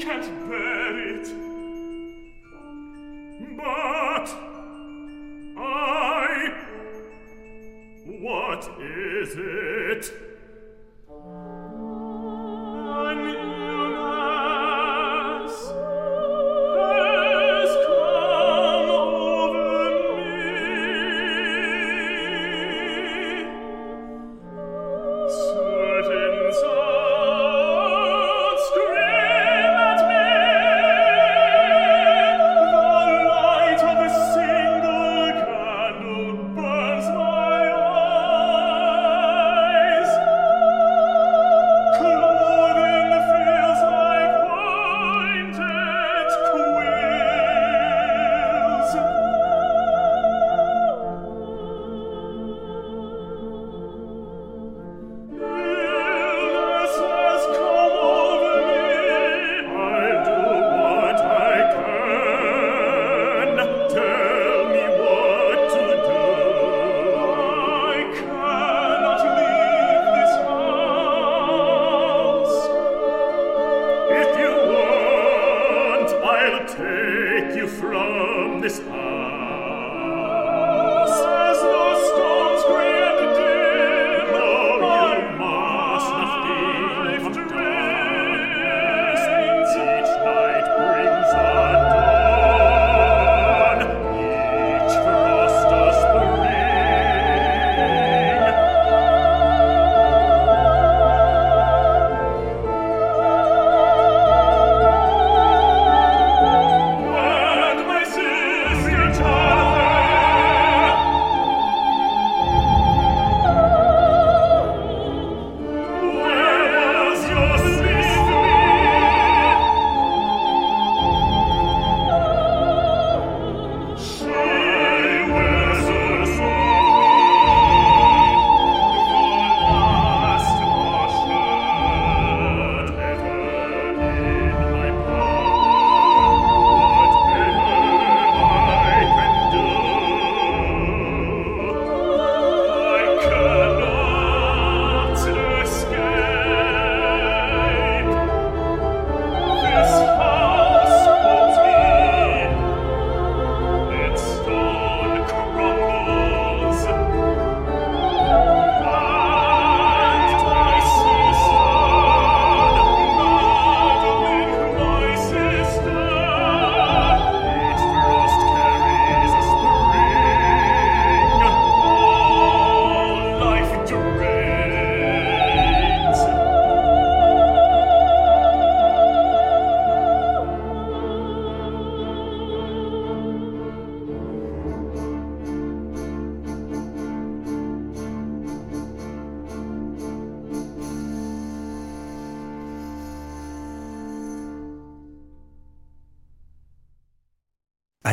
can't bear it. But I... What is it?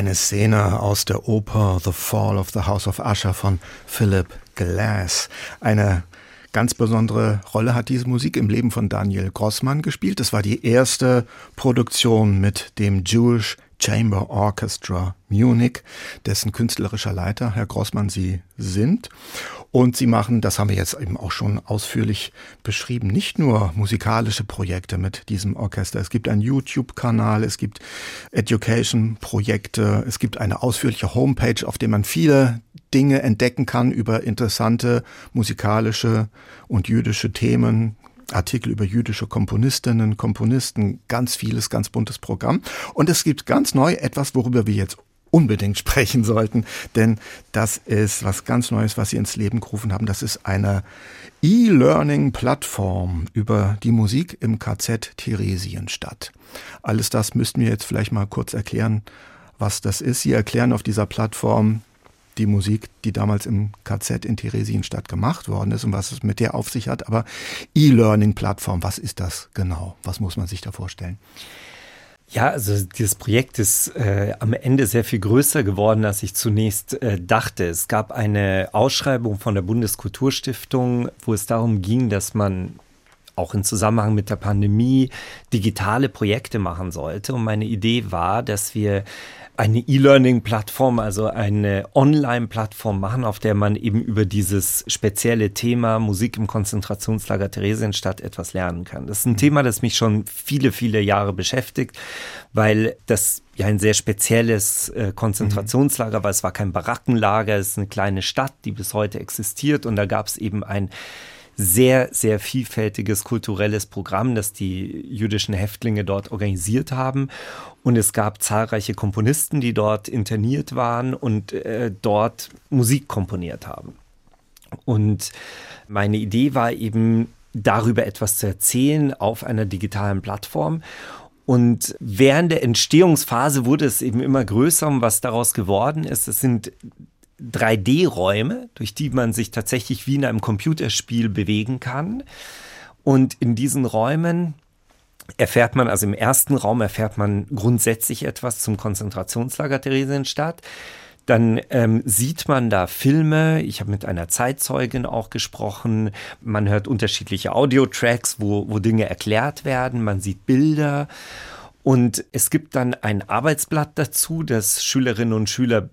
Eine Szene aus der Oper The Fall of the House of Usher von Philip Glass. Eine ganz besondere Rolle hat diese Musik im Leben von Daniel Grossmann gespielt. Es war die erste Produktion mit dem Jewish Chamber Orchestra Munich, dessen künstlerischer Leiter Herr Grossmann Sie sind. Und Sie machen, das haben wir jetzt eben auch schon ausführlich beschrieben, nicht nur musikalische Projekte mit diesem Orchester. Es gibt einen YouTube-Kanal, es gibt Education-Projekte, es gibt eine ausführliche Homepage, auf der man viele Dinge entdecken kann über interessante musikalische und jüdische Themen, Artikel über jüdische Komponistinnen, Komponisten, ganz vieles, ganz buntes Programm. Und es gibt ganz neu etwas, worüber wir jetzt unbedingt sprechen sollten, denn das ist was ganz Neues, was Sie ins Leben gerufen haben. Das ist eine E-Learning-Plattform über die Musik im KZ Theresienstadt. Alles das müssten wir jetzt vielleicht mal kurz erklären, was das ist. Sie erklären auf dieser Plattform die Musik, die damals im KZ in Theresienstadt gemacht worden ist und was es mit der auf sich hat. Aber E-Learning-Plattform, was ist das genau? Was muss man sich da vorstellen? Ja, also dieses Projekt ist äh, am Ende sehr viel größer geworden, als ich zunächst äh, dachte. Es gab eine Ausschreibung von der Bundeskulturstiftung, wo es darum ging, dass man auch im Zusammenhang mit der Pandemie digitale Projekte machen sollte. Und meine Idee war, dass wir eine E-Learning-Plattform, also eine Online-Plattform machen, auf der man eben über dieses spezielle Thema Musik im Konzentrationslager Theresienstadt etwas lernen kann. Das ist ein mhm. Thema, das mich schon viele, viele Jahre beschäftigt, weil das ja ein sehr spezielles äh, Konzentrationslager war. Es war kein Barackenlager, es ist eine kleine Stadt, die bis heute existiert und da gab es eben ein sehr, sehr vielfältiges kulturelles Programm, das die jüdischen Häftlinge dort organisiert haben. Und es gab zahlreiche Komponisten, die dort interniert waren und äh, dort Musik komponiert haben. Und meine Idee war eben, darüber etwas zu erzählen auf einer digitalen Plattform. Und während der Entstehungsphase wurde es eben immer größer was daraus geworden ist, es sind 3D-Räume, durch die man sich tatsächlich wie in einem Computerspiel bewegen kann. Und in diesen Räumen erfährt man, also im ersten Raum erfährt man grundsätzlich etwas zum Konzentrationslager Theresienstadt. Dann ähm, sieht man da Filme. Ich habe mit einer Zeitzeugin auch gesprochen. Man hört unterschiedliche Audiotracks, wo, wo Dinge erklärt werden. Man sieht Bilder. Und es gibt dann ein Arbeitsblatt dazu, das Schülerinnen und Schüler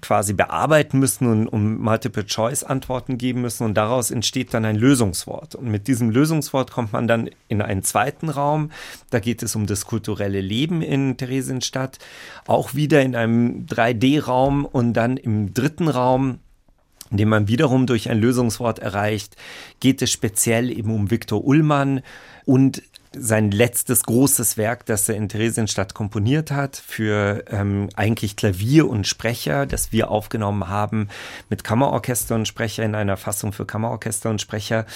quasi bearbeiten müssen und um Multiple-Choice-Antworten geben müssen. Und daraus entsteht dann ein Lösungswort. Und mit diesem Lösungswort kommt man dann in einen zweiten Raum. Da geht es um das kulturelle Leben in Theresienstadt. Auch wieder in einem 3D-Raum und dann im dritten Raum indem man wiederum durch ein Lösungswort erreicht, geht es speziell eben um Viktor Ullmann und sein letztes großes Werk, das er in Theresienstadt komponiert hat, für ähm, eigentlich Klavier und Sprecher, das wir aufgenommen haben mit Kammerorchester und Sprecher in einer Fassung für Kammerorchester und Sprecher.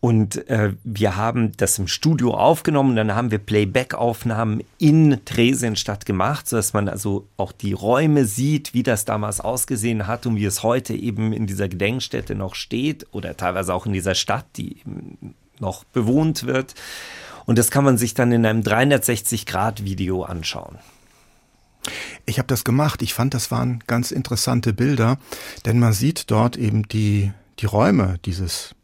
Und äh, wir haben das im Studio aufgenommen, dann haben wir Playback-Aufnahmen in Theresienstadt gemacht, sodass man also auch die Räume sieht, wie das damals ausgesehen hat und wie es heute eben in dieser Gedenkstätte noch steht oder teilweise auch in dieser Stadt, die noch bewohnt wird. Und das kann man sich dann in einem 360-Grad-Video anschauen. Ich habe das gemacht. Ich fand, das waren ganz interessante Bilder, denn man sieht dort eben die, die Räume dieses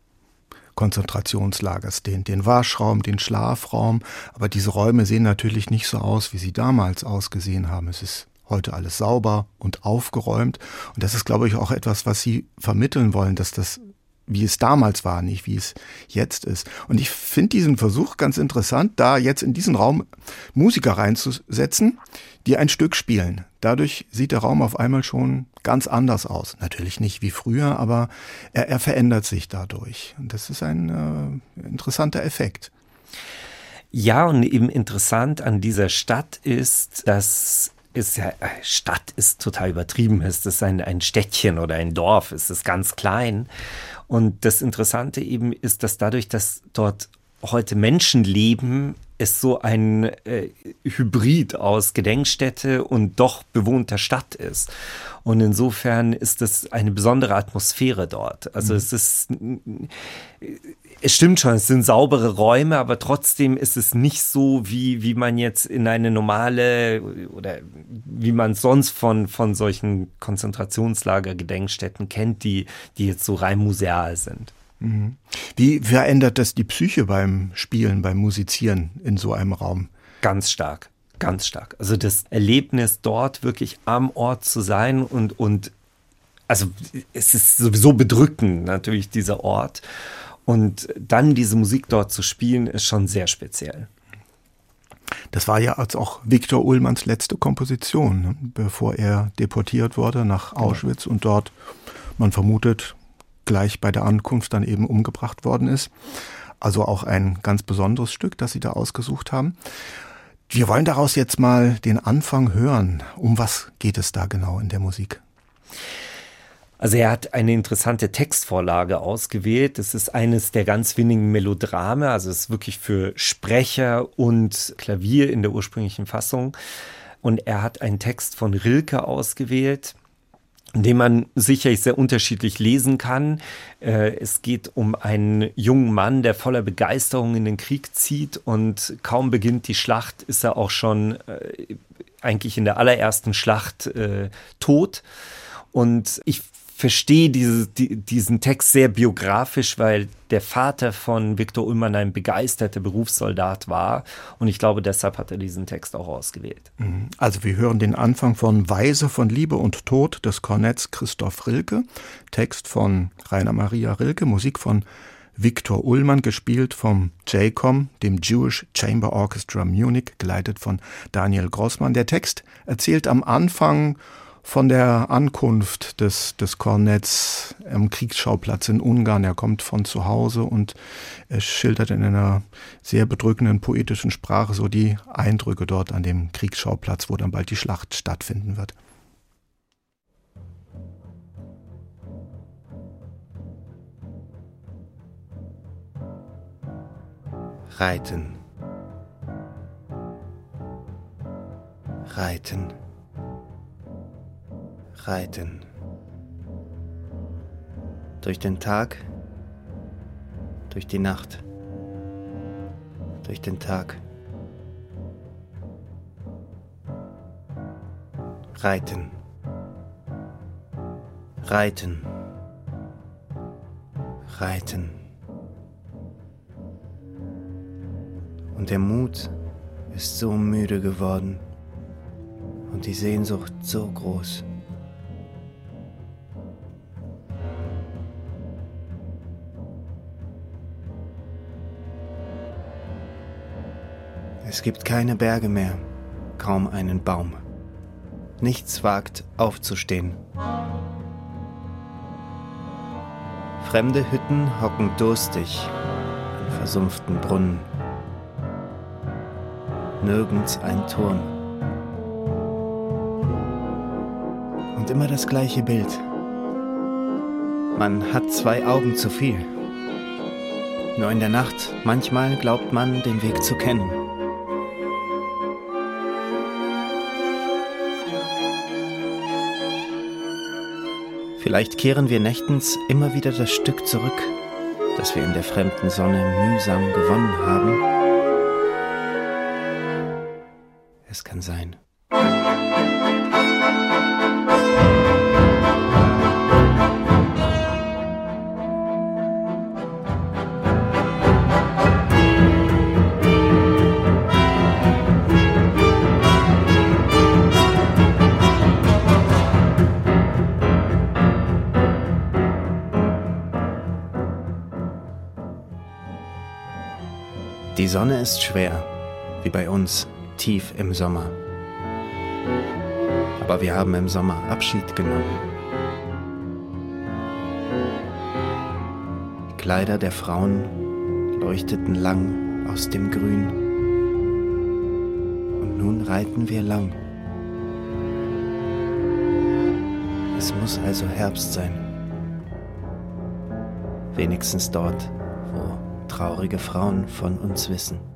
Konzentrationslagers, den, den Waschraum, den Schlafraum. Aber diese Räume sehen natürlich nicht so aus, wie sie damals ausgesehen haben. Es ist heute alles sauber und aufgeräumt. Und das ist, glaube ich, auch etwas, was Sie vermitteln wollen, dass das wie es damals war, nicht wie es jetzt ist. Und ich finde diesen Versuch ganz interessant, da jetzt in diesen Raum Musiker reinzusetzen, die ein Stück spielen. Dadurch sieht der Raum auf einmal schon ganz anders aus. Natürlich nicht wie früher, aber er, er verändert sich dadurch. Und das ist ein äh, interessanter Effekt. Ja, und eben interessant an dieser Stadt ist, dass ist ja, äh, Stadt ist total übertrieben. Es ist ein, ein Städtchen oder ein Dorf, es ist ganz klein. Und das Interessante eben ist, dass dadurch, dass dort heute Menschen leben, es so ein äh, Hybrid aus Gedenkstätte und doch bewohnter Stadt ist. Und insofern ist es eine besondere Atmosphäre dort. Also mhm. es ist, es stimmt schon, es sind saubere Räume, aber trotzdem ist es nicht so, wie, wie man jetzt in eine normale oder wie man sonst von, von solchen Konzentrationslager, Gedenkstätten kennt, die, die jetzt so rein museal sind. Mhm. Wie verändert das die Psyche beim Spielen, beim Musizieren in so einem Raum? Ganz stark, ganz stark. Also das Erlebnis dort wirklich am Ort zu sein und, und also es ist sowieso bedrückend natürlich dieser Ort. Und dann diese Musik dort zu spielen, ist schon sehr speziell. Das war ja auch Viktor Ullmanns letzte Komposition, ne? bevor er deportiert wurde nach Auschwitz und dort, man vermutet, gleich bei der Ankunft dann eben umgebracht worden ist. Also auch ein ganz besonderes Stück, das Sie da ausgesucht haben. Wir wollen daraus jetzt mal den Anfang hören. Um was geht es da genau in der Musik? Also er hat eine interessante Textvorlage ausgewählt. Das ist eines der ganz wenigen Melodrame. Also es ist wirklich für Sprecher und Klavier in der ursprünglichen Fassung. Und er hat einen Text von Rilke ausgewählt den man sicherlich sehr unterschiedlich lesen kann. Äh, es geht um einen jungen Mann, der voller Begeisterung in den Krieg zieht und kaum beginnt die Schlacht, ist er auch schon äh, eigentlich in der allerersten Schlacht äh, tot. Und ich verstehe diese, die, diesen Text sehr biografisch, weil der Vater von Viktor Ullmann ein begeisterter Berufssoldat war. Und ich glaube, deshalb hat er diesen Text auch ausgewählt. Mhm. Also wir hören den Anfang von Weise von Liebe und Tod des Kornetts Christoph Rilke, Text von Rainer Maria Rilke, Musik von Viktor Ullmann, gespielt vom JCOM, dem Jewish Chamber Orchestra Munich, geleitet von Daniel Grossmann. Der Text erzählt am Anfang von der Ankunft des, des Kornetts am Kriegsschauplatz in Ungarn. Er kommt von zu Hause und er schildert in einer sehr bedrückenden poetischen Sprache so die Eindrücke dort an dem Kriegsschauplatz, wo dann bald die Schlacht stattfinden wird. Reiten. Reiten reiten. Durch den Tag, durch die Nacht, durch den Tag. Reiten, reiten, reiten. Und der Mut ist so müde geworden und die Sehnsucht so groß. Es gibt keine Berge mehr, kaum einen Baum. Nichts wagt aufzustehen. Fremde Hütten hocken durstig an versumpften Brunnen. Nirgends ein Turm. Und immer das gleiche Bild. Man hat zwei Augen zu viel. Nur in der Nacht, manchmal glaubt man, den Weg zu kennen. Vielleicht kehren wir nächtens immer wieder das Stück zurück, das wir in der fremden Sonne mühsam gewonnen haben. Sonne ist schwer, wie bei uns, tief im Sommer. Aber wir haben im Sommer Abschied genommen. Die Kleider der Frauen leuchteten lang aus dem Grün. Und nun reiten wir lang. Es muss also Herbst sein. Wenigstens dort, traurige Frauen von uns wissen.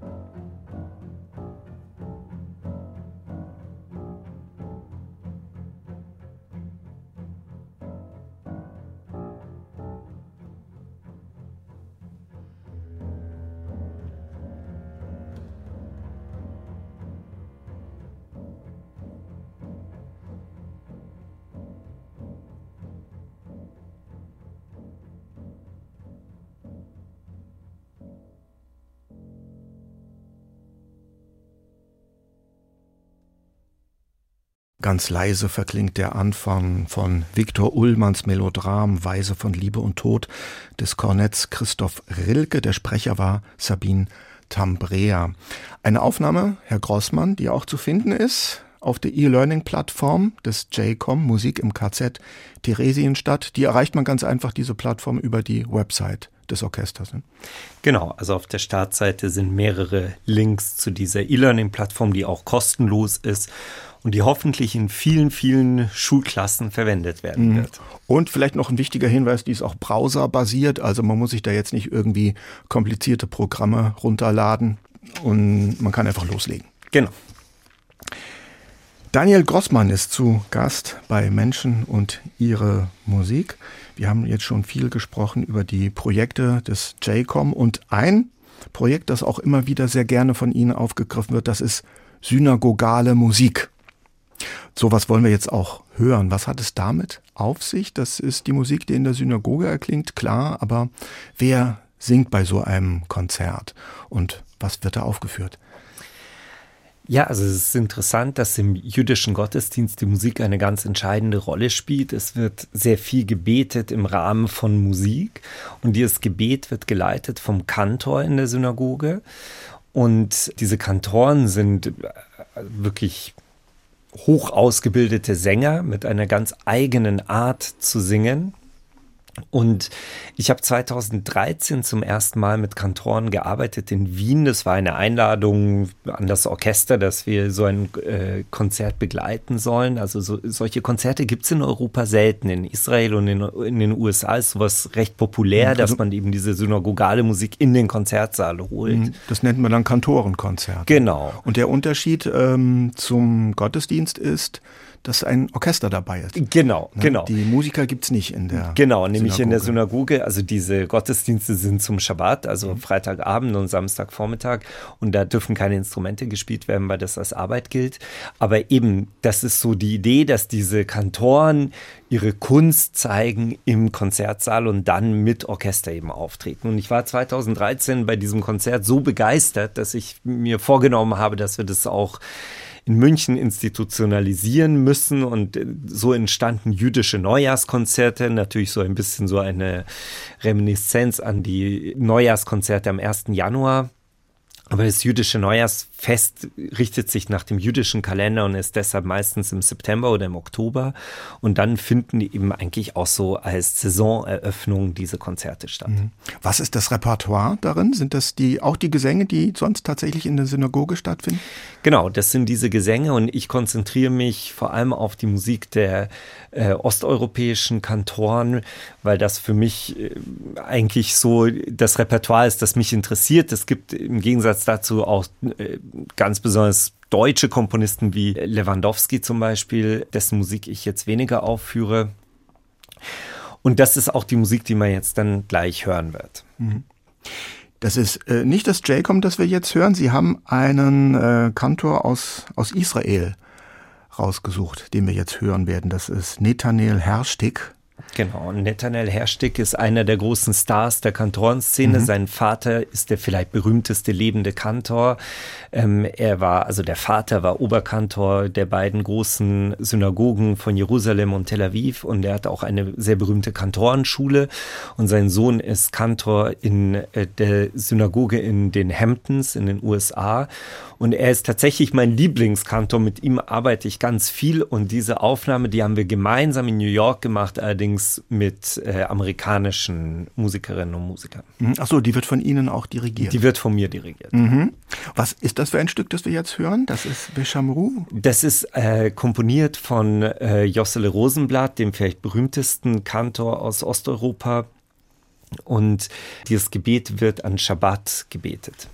Ganz leise verklingt der Anfang von Viktor Ullmanns Melodram Weise von Liebe und Tod des Kornetts Christoph Rilke. Der Sprecher war Sabine Tambrea. Eine Aufnahme, Herr Grossmann, die auch zu finden ist auf der E-Learning-Plattform des JCOM Musik im KZ Theresienstadt. Die erreicht man ganz einfach, diese Plattform, über die Website des Orchesters. Ne? Genau, also auf der Startseite sind mehrere Links zu dieser E-Learning-Plattform, die auch kostenlos ist und die hoffentlich in vielen, vielen Schulklassen verwendet werden mhm. wird. Und vielleicht noch ein wichtiger Hinweis, die ist auch browserbasiert, also man muss sich da jetzt nicht irgendwie komplizierte Programme runterladen und man kann einfach loslegen. Genau. Daniel Grossmann ist zu Gast bei Menschen und ihre Musik. Wir haben jetzt schon viel gesprochen über die Projekte des JCOM und ein Projekt, das auch immer wieder sehr gerne von Ihnen aufgegriffen wird, das ist synagogale Musik. Sowas wollen wir jetzt auch hören. Was hat es damit auf sich? Das ist die Musik, die in der Synagoge erklingt, klar, aber wer singt bei so einem Konzert und was wird da aufgeführt? Ja, also es ist interessant, dass im jüdischen Gottesdienst die Musik eine ganz entscheidende Rolle spielt. Es wird sehr viel gebetet im Rahmen von Musik und dieses Gebet wird geleitet vom Kantor in der Synagoge. Und diese Kantoren sind äh, wirklich hoch ausgebildete Sänger mit einer ganz eigenen Art zu singen. Und ich habe 2013 zum ersten Mal mit Kantoren gearbeitet in Wien. Das war eine Einladung an das Orchester, dass wir so ein äh, Konzert begleiten sollen. Also so, solche Konzerte gibt es in Europa selten. In Israel und in, in, den USA ist sowas recht populär, also, dass man eben diese synagogale Musik in den Konzertsaal holt. Mhm. Das nennt man dann Kantorenkonzert. Genau. Und der Unterschied ähm, zum Gottesdienst ist, dass ein Orchester dabei ist. Genau, ne? genau. Die Musiker gibt es nicht in der Genau, nämlich Synagoge. in der Synagoge. Also diese Gottesdienste sind zum Schabbat, also mhm. Freitagabend und Samstagvormittag. Und da dürfen keine Instrumente gespielt werden, weil das als Arbeit gilt. Aber eben, das ist so die Idee, dass diese Kantoren ihre Kunst zeigen im Konzertsaal und dann mit Orchester eben auftreten. Und ich war 2013 bei diesem Konzert so begeistert, dass ich mir vorgenommen habe, dass wir das auch in München institutionalisieren müssen und äh, so entstanden jüdische Neujahrskonzerte, natürlich so ein bisschen so eine Reminiszenz an die Neujahrskonzerte am 1. Januar aber das jüdische Neujahrsfest richtet sich nach dem jüdischen Kalender und ist deshalb meistens im September oder im Oktober. Und dann finden eben eigentlich auch so als Saisoneröffnung diese Konzerte statt. Mhm. Was ist das Repertoire darin? Sind das die, auch die Gesänge, die sonst tatsächlich in der Synagoge stattfinden? Genau, das sind diese Gesänge und ich konzentriere mich vor allem auf die Musik der äh, osteuropäischen Kantoren, weil das für mich äh, eigentlich so das Repertoire ist, das mich interessiert. Es gibt im Gegensatz dazu auch äh, ganz besonders deutsche Komponisten wie Lewandowski zum Beispiel, dessen Musik ich jetzt weniger aufführe. Und das ist auch die Musik, die man jetzt dann gleich hören wird. Mhm. Das ist äh, nicht das J-Com, das wir jetzt hören. Sie haben einen äh, Kantor aus, aus Israel rausgesucht, den wir jetzt hören werden. Das ist Netanel Herstig. Genau, und Netanel Herstig ist einer der großen Stars der Kantorenszene. Mhm. Sein Vater ist der vielleicht berühmteste lebende Kantor. Ähm, er war, also der Vater war Oberkantor der beiden großen Synagogen von Jerusalem und Tel Aviv und er hat auch eine sehr berühmte Kantorenschule und sein Sohn ist Kantor in äh, der Synagoge in den Hamptons in den USA und er ist tatsächlich mein Lieblingskantor. Mit ihm arbeite ich ganz viel und diese Aufnahme, die haben wir gemeinsam in New York gemacht, allerdings mit äh, amerikanischen Musikerinnen und Musikern. Mhm. Achso, die wird von Ihnen auch dirigiert? Die wird von mir dirigiert. Mhm. Was ist das für ein Stück, das wir jetzt hören? Das ist Bechamrou? Das ist äh, komponiert von äh, Jossele Rosenblatt, dem vielleicht berühmtesten Kantor aus Osteuropa. Und dieses Gebet wird an Schabbat gebetet.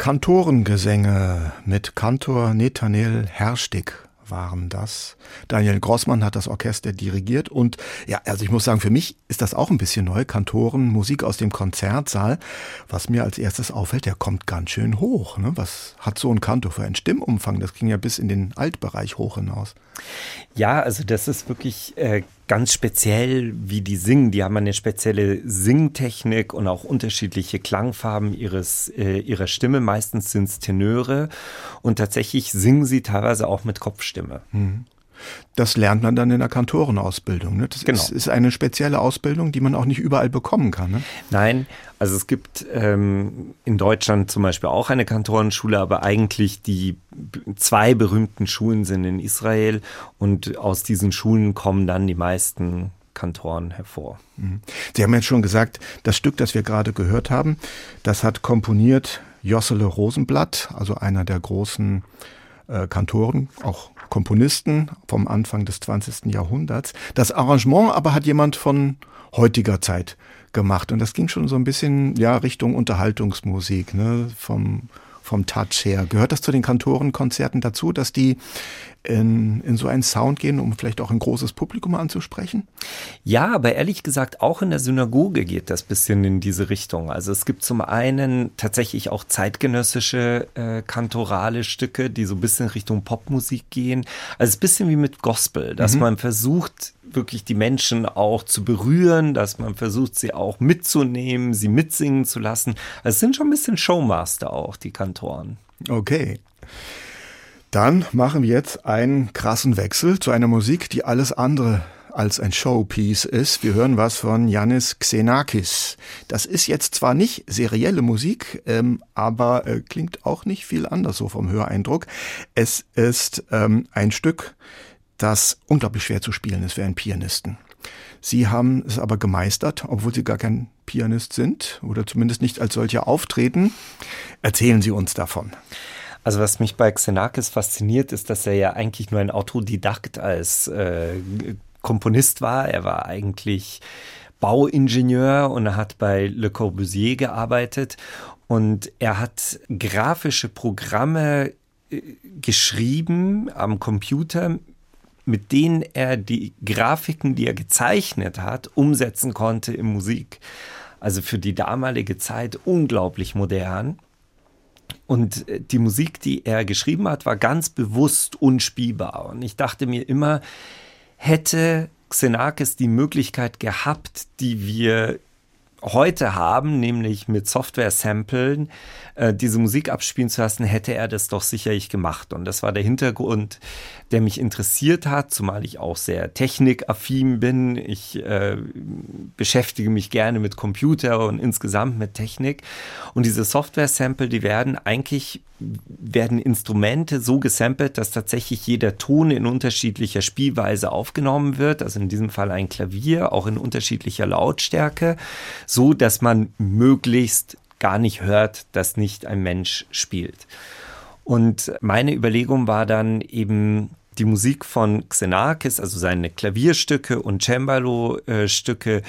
Kantorengesänge mit Kantor Netanel Herstig waren das. Daniel Grossmann hat das Orchester dirigiert und ja, also ich muss sagen, für mich ist das auch ein bisschen neu. Kantoren, Musik aus dem Konzertsaal. Was mir als erstes auffällt, der kommt ganz schön hoch. Ne? Was hat so ein Kantor für einen Stimmumfang? Das ging ja bis in den Altbereich hoch hinaus. Ja, also das ist wirklich äh, ganz speziell, wie die singen. Die haben eine spezielle Singtechnik und auch unterschiedliche Klangfarben ihres, äh, ihrer Stimme. Meistens sind es Tenöre und tatsächlich singen sie teilweise auch mit Kopfstimme. Mhm. Das lernt man dann in der Kantorenausbildung. Ne? Das genau. ist, ist, eine spezielle Ausbildung, die man auch nicht überall bekommen kann. Ne? Nein, also es gibt ähm, in Deutschland zum Beispiel auch eine Kantorenschule, aber eigentlich die zwei berühmten Schulen sind in Israel und aus diesen Schulen kommen dann die meisten Kantoren hervor. Mhm. Sie haben jetzt schon gesagt, das Stück, das wir gerade gehört haben, das hat komponiert Jossele Rosenblatt, also einer der großen äh, Kantoren, auch Komponisten vom Anfang des 20. Jahrhunderts. Das Arrangement aber hat jemand von heutiger Zeit gemacht und das ging schon so ein bisschen ja Richtung Unterhaltungsmusik, ne, vom vom Touch her. Gehört das zu den Kantorenkonzerten dazu, dass die in, in so einen Sound gehen, um vielleicht auch ein großes Publikum anzusprechen? Ja, aber ehrlich gesagt, auch in der Synagoge geht das bisschen in diese Richtung. Also es gibt zum einen tatsächlich auch zeitgenössische äh, kantorale Stücke, die so ein bisschen Richtung Popmusik gehen. Also es ist ein bisschen wie mit Gospel, dass mhm. man versucht, wirklich die Menschen auch zu berühren, dass man versucht, sie auch mitzunehmen, sie mitsingen zu lassen. Also es sind schon ein bisschen Showmaster auch, die Kantoren. Okay. Dann machen wir jetzt einen krassen Wechsel zu einer Musik, die alles andere als ein Showpiece ist. Wir hören was von Yannis Xenakis. Das ist jetzt zwar nicht serielle Musik, ähm, aber äh, klingt auch nicht viel anders so vom Höreindruck. Es ist ähm, ein Stück, das unglaublich schwer zu spielen ist für einen Pianisten. Sie haben es aber gemeistert, obwohl Sie gar kein Pianist sind oder zumindest nicht als solcher auftreten. Erzählen Sie uns davon. Also was mich bei Xenakis fasziniert, ist, dass er ja eigentlich nur ein Autodidakt als äh, Komponist war. Er war eigentlich Bauingenieur und er hat bei Le Corbusier gearbeitet und er hat grafische Programme äh, geschrieben am Computer, mit denen er die Grafiken, die er gezeichnet hat, umsetzen konnte in Musik. Also für die damalige Zeit unglaublich modern. Und äh, die Musik, die er geschrieben hat, war ganz bewusst unspielbar. Und ich dachte mir immer, hätte Xenakis die Möglichkeit gehabt, die wir heute haben, nämlich mit Software-Samplen, äh, diese Musik abspielen zu lassen, hätte er das doch sicherlich gemacht. Und das war der Hintergrund, der mich interessiert hat, zumal ich auch sehr technikaffin bin. Ich äh, beschäftige mich gerne mit Computer und insgesamt mit Technik. Und diese Software-Sample, die werden eigentlich werden Instrumente so gesampelt, dass tatsächlich jeder Ton in unterschiedlicher Spielweise aufgenommen wird, also in diesem Fall ein Klavier, auch in unterschiedlicher Lautstärke, so dass man möglichst gar nicht hört, dass nicht ein Mensch spielt. Und meine Überlegung war dann eben die Musik von Xenakis, also seine Klavierstücke und Cembalo-Stücke,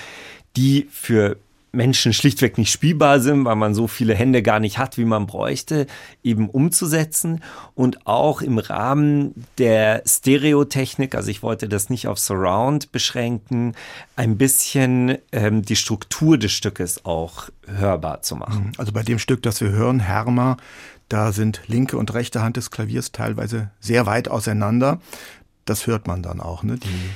die für Menschen schlichtweg nicht spielbar sind, weil man so viele Hände gar nicht hat, wie man bräuchte, eben umzusetzen. Und auch im Rahmen der Stereotechnik, also ich wollte das nicht auf Surround beschränken, ein bisschen ähm, die Struktur des Stückes auch hörbar zu machen. Mhm. Also bei dem Stück, das wir hören, Herma, da sind linke und rechte Hand des Klaviers teilweise sehr weit auseinander. Das hört man dann auch, ne? Die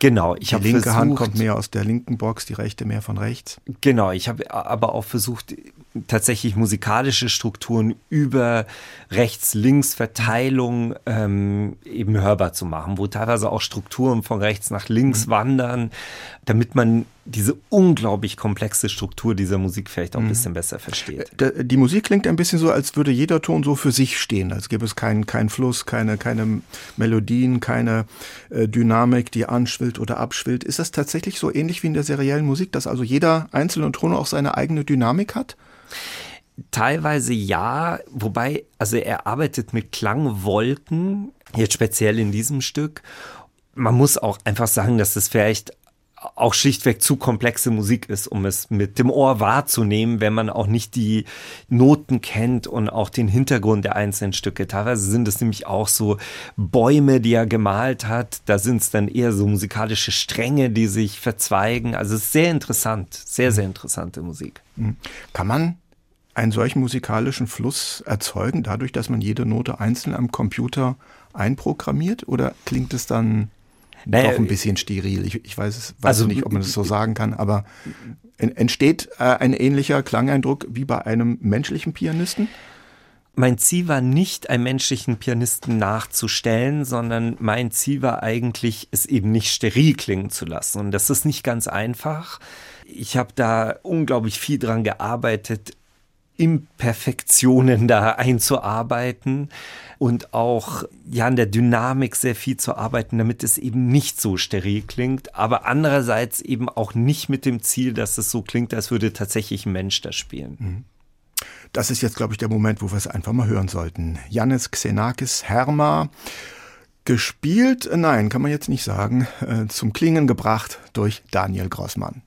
Genau, ich habe Die linke versucht, Hand kommt mehr aus der linken Box, die rechte mehr von rechts. Genau, ich habe aber auch versucht, tatsächlich musikalische Strukturen über Rechts-Links-Verteilung ähm, eben hörbar zu machen, wo teilweise auch Strukturen von rechts nach links mhm. wandern, damit man diese unglaublich komplexe Struktur dieser Musik vielleicht auch ein mhm. bisschen besser versteht. Äh, die Musik klingt ein bisschen so, als würde jeder Ton so für sich stehen, als gäbe es keinen kein Fluss, keine, keine Melodien, keine äh, Dynamik, die anschwillt oder abschwillt. Ist das tatsächlich so ähnlich wie in der seriellen Musik, dass also jeder einzelne Ton auch seine eigene Dynamik hat? Teilweise ja, wobei, also er arbeitet mit Klangwolken, jetzt speziell in diesem Stück. Man muss auch einfach sagen, dass es vielleicht auch schlichtweg zu komplexe Musik ist, um es mit dem Ohr wahrzunehmen, wenn man auch nicht die Noten kennt und auch den Hintergrund der einzelnen Stücke. Teilweise sind es nämlich auch so Bäume, die er gemalt hat. Da sind es dann eher so musikalische Stränge, die sich verzweigen. Also es ist sehr interessant, sehr, sehr interessante Musik. Mhm. Kann man einen solchen musikalischen Fluss erzeugen, dadurch, dass man jede Note einzeln am Computer einprogrammiert? Oder klingt es dann naja, doch ein bisschen steril. Ich, ich weiß, weiß also, nicht, ob man das so sagen kann, aber entsteht äh, ein ähnlicher Klangeindruck wie bei einem menschlichen Pianisten? Mein Ziel war nicht, einen menschlichen Pianisten nachzustellen, sondern mein Ziel war eigentlich, es eben nicht steril klingen zu lassen. Und das ist nicht ganz einfach. Ich habe da unglaublich viel dran gearbeitet, Imperfektionen da einzuarbeiten und auch ja an der Dynamik sehr viel zu arbeiten, damit es eben nicht so steril klingt, aber andererseits eben auch nicht mit dem Ziel, dass es so klingt, als würde tatsächlich ein Mensch da spielen. Mhm. Das ist jetzt, glaube ich, der Moment, wo wir es einfach mal hören sollten. Janis Xenakis Herma, gespielt, nein, kann man jetzt nicht sagen, äh, zum Klingen gebracht durch Daniel Grossmann.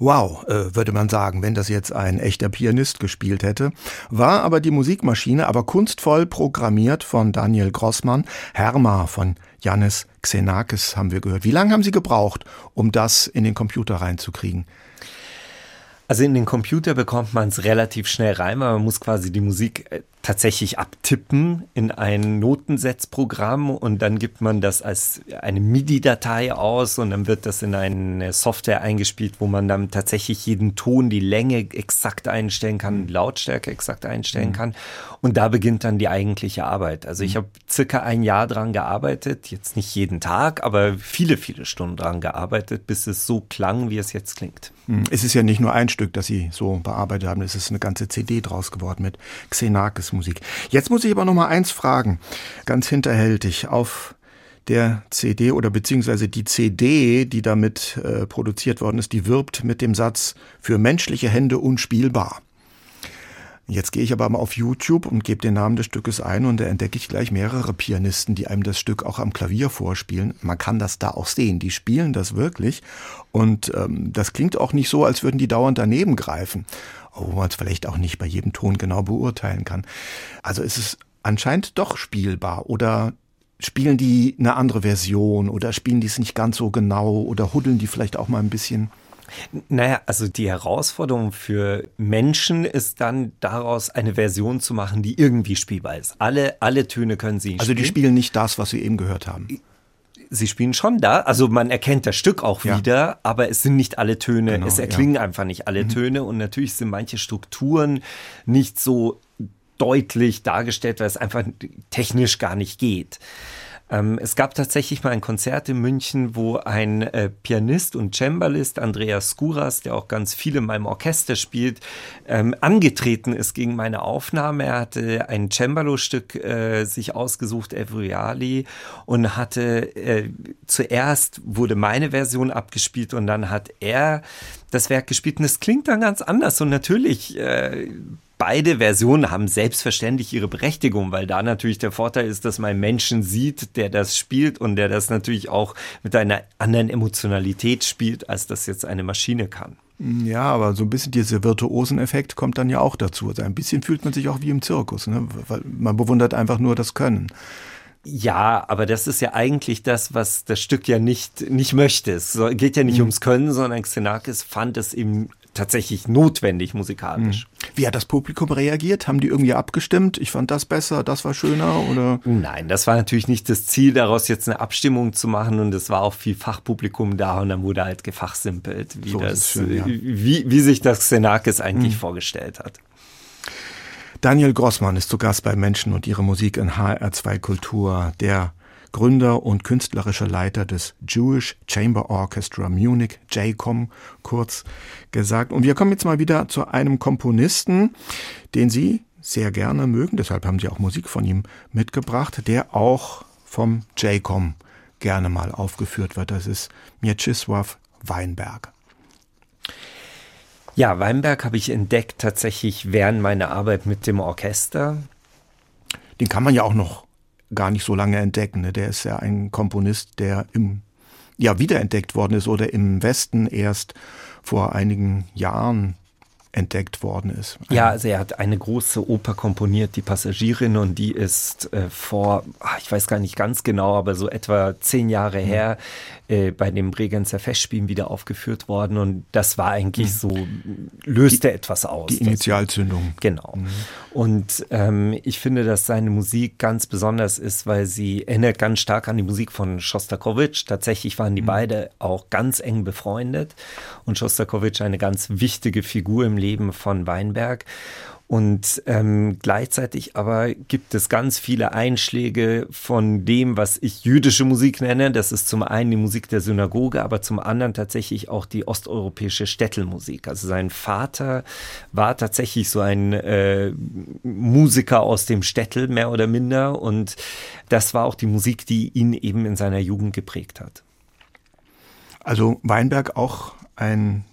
Wow, äh, würde man sagen, wenn das jetzt ein echter Pianist gespielt hätte. War aber die Musikmaschine aber kunstvoll programmiert von Daniel Grossmann. Herma von Janis Xenakis haben wir gehört. Wie lange haben Sie gebraucht, um das in den Computer reinzukriegen? Also in den Computer bekommt man es relativ schnell rein, weil man muss quasi die Musik äh, tatsächlich abtippen in ein Notensetzprogramm und dann gibt man das als eine MIDI-Datei aus und dann wird das in eine Software eingespielt, wo man dann tatsächlich jeden Ton, die Länge exakt einstellen kann, die Lautstärke exakt einstellen mhm. kann und da beginnt dann die eigentliche Arbeit. Also ich mhm. habe circa ein Jahr dran gearbeitet, jetzt nicht jeden Tag, aber viele, viele Stunden dran gearbeitet, bis es so klang, wie es jetzt klingt. Mhm. Es ist ja nicht nur ein Stück, das Sie so bearbeitet haben, es ist eine ganze CD draus geworden mit Xenakis Musik. Jetzt muss ich aber noch mal eins fragen, ganz hinterhältig auf der CD oder beziehungsweise die CD, die damit äh, produziert worden ist, die wirbt mit dem Satz für menschliche Hände unspielbar. Jetzt gehe ich aber mal auf YouTube und gebe den Namen des Stückes ein und da entdecke ich gleich mehrere Pianisten, die einem das Stück auch am Klavier vorspielen. Man kann das da auch sehen. Die spielen das wirklich und ähm, das klingt auch nicht so, als würden die dauernd daneben greifen wo man es vielleicht auch nicht bei jedem Ton genau beurteilen kann. Also ist es anscheinend doch spielbar oder spielen die eine andere Version oder spielen die es nicht ganz so genau oder huddeln die vielleicht auch mal ein bisschen? Naja, also die Herausforderung für Menschen ist dann daraus eine Version zu machen, die irgendwie spielbar ist. Alle, alle Töne können sie Also die spielen nicht das, was wir eben gehört haben sie spielen schon da. Also man erkennt das Stück auch ja. wieder, aber es sind nicht alle Töne. Genau, es erklingen ja. einfach nicht alle mhm. Töne und natürlich sind manche Strukturen nicht so deutlich dargestellt, weil es einfach technisch gar nicht geht. Ähm, es gab tatsächlich mal ein Konzert in München, wo ein äh, Pianist und Cembalist, Andreas Skouras, der auch ganz viel in meinem Orchester spielt, ähm, angetreten ist gegen meine Aufnahme. Er hatte ein Cembalo-Stück äh, sich ausgesucht, Evriali, und hatte äh, zuerst wurde meine Version abgespielt und dann hat er das Werk gespielt und es klingt dann ganz anders und natürlich äh, beide Versionen haben selbstverständlich ihre Berechtigung, weil da natürlich der Vorteil ist, dass man Menschen sieht, der das spielt und der das natürlich auch mit einer anderen Emotionalität spielt, als das jetzt eine Maschine kann. Ja, aber so ein bisschen dieser Virtuoseneffekt kommt dann ja auch dazu. Also ein bisschen fühlt man sich auch wie im Zirkus, ne? weil man bewundert einfach nur das Können. Ja, aber das ist ja eigentlich das, was das Stück ja nicht, nicht möchte. Es geht ja nicht mhm. ums Können, sondern Xenakis fand es eben tatsächlich notwendig musikalisch. Hm. Wie hat das Publikum reagiert? Haben die irgendwie abgestimmt? Ich fand das besser, das war schöner oder? Nein, das war natürlich nicht das Ziel, daraus jetzt eine Abstimmung zu machen und es war auch viel Fachpublikum da und dann wurde halt gefachsimpelt, wie, so das, schön, ja. wie, wie sich das Xenakis eigentlich hm. vorgestellt hat. Daniel Grossmann ist zu Gast bei Menschen und ihre Musik in HR2 Kultur, der Gründer und künstlerischer Leiter des Jewish Chamber Orchestra Munich, JCOM kurz gesagt. Und wir kommen jetzt mal wieder zu einem Komponisten, den Sie sehr gerne mögen, deshalb haben Sie auch Musik von ihm mitgebracht, der auch vom JCOM gerne mal aufgeführt wird. Das ist Mieczysław Weinberg. Ja, Weinberg habe ich entdeckt tatsächlich während meiner Arbeit mit dem Orchester. Den kann man ja auch noch gar nicht so lange entdecken. Ne? Der ist ja ein Komponist, der im ja wiederentdeckt worden ist oder im Westen erst vor einigen Jahren entdeckt worden ist. Ja, also er hat eine große Oper komponiert, die Passagierin, und die ist äh, vor, ach, ich weiß gar nicht ganz genau, aber so etwa zehn Jahre mhm. her äh, bei dem Bregenzer Festspielen wieder aufgeführt worden. Und das war eigentlich mhm. so, löste die, etwas aus. Die Initialzündung. Genau. Mhm. Und ähm, ich finde, dass seine Musik ganz besonders ist, weil sie erinnert ganz stark an die Musik von Schostakowitsch. Tatsächlich waren die mhm. beide auch ganz eng befreundet und Schostakowitsch eine ganz wichtige Figur im Leben von Weinberg. Und ähm, gleichzeitig aber gibt es ganz viele Einschläge von dem, was ich jüdische Musik nenne. Das ist zum einen die Musik der Synagoge, aber zum anderen tatsächlich auch die osteuropäische Städtelmusik. Also sein Vater war tatsächlich so ein äh, Musiker aus dem Städtel, mehr oder minder. Und das war auch die Musik, die ihn eben in seiner Jugend geprägt hat. Also Weinberg auch ein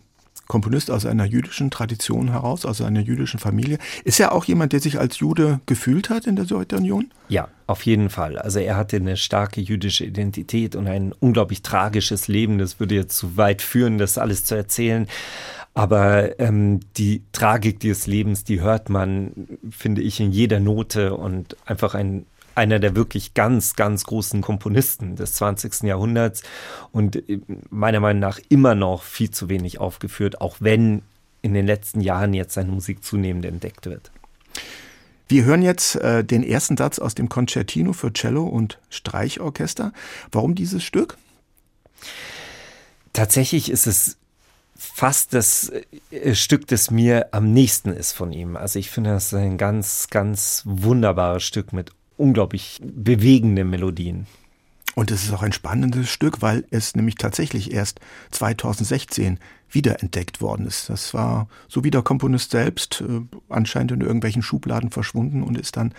Komponist aus einer jüdischen Tradition heraus, aus einer jüdischen Familie. Ist er auch jemand, der sich als Jude gefühlt hat in der Sowjetunion? Ja, auf jeden Fall. Also er hatte eine starke jüdische Identität und ein unglaublich tragisches Leben. Das würde jetzt zu weit führen, das alles zu erzählen. Aber ähm, die Tragik dieses Lebens, die hört man, finde ich, in jeder Note und einfach ein einer der wirklich ganz, ganz großen Komponisten des 20. Jahrhunderts und äh, meiner Meinung nach immer noch viel zu wenig aufgeführt, auch wenn in den letzten Jahren jetzt seine Musik zunehmend entdeckt wird. Wir hören jetzt äh, den ersten Satz aus dem Concertino für Cello und Streichorchester. Warum dieses Stück? Tatsächlich ist es fast das äh, Stück, das mir am nächsten ist von ihm. Also ich finde, das ist ein ganz, ganz wunderbares Stück mit unglaublich bewegende Melodien. Und es ist auch ein spannendes Stück, weil es nämlich tatsächlich erst 2016 wiederentdeckt worden ist. Das war so wie der Komponist selbst äh, anscheinend in irgendwelchen Schubladen verschwunden und ist dann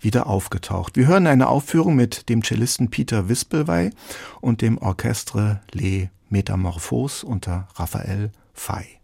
wieder aufgetaucht. Wir hören eine Aufführung mit dem Cellisten Peter Wispelwey und dem Orchestre Les Metamorphos unter Raphael Fay.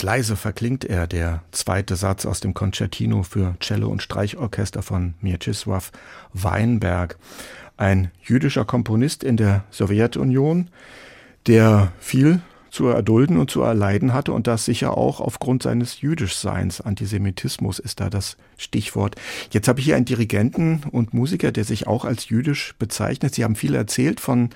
Ganz leise verklingt er, der zweite Satz aus dem Concertino für Cello und Streichorchester von Mieczysław Weinberg, ein jüdischer Komponist in der Sowjetunion, der viel zu erdulden und zu erleiden hatte und das sicher auch aufgrund seines Jüdischseins. Antisemitismus ist da das Stichwort. Jetzt habe ich hier einen Dirigenten und Musiker, der sich auch als jüdisch bezeichnet. Sie haben viel erzählt von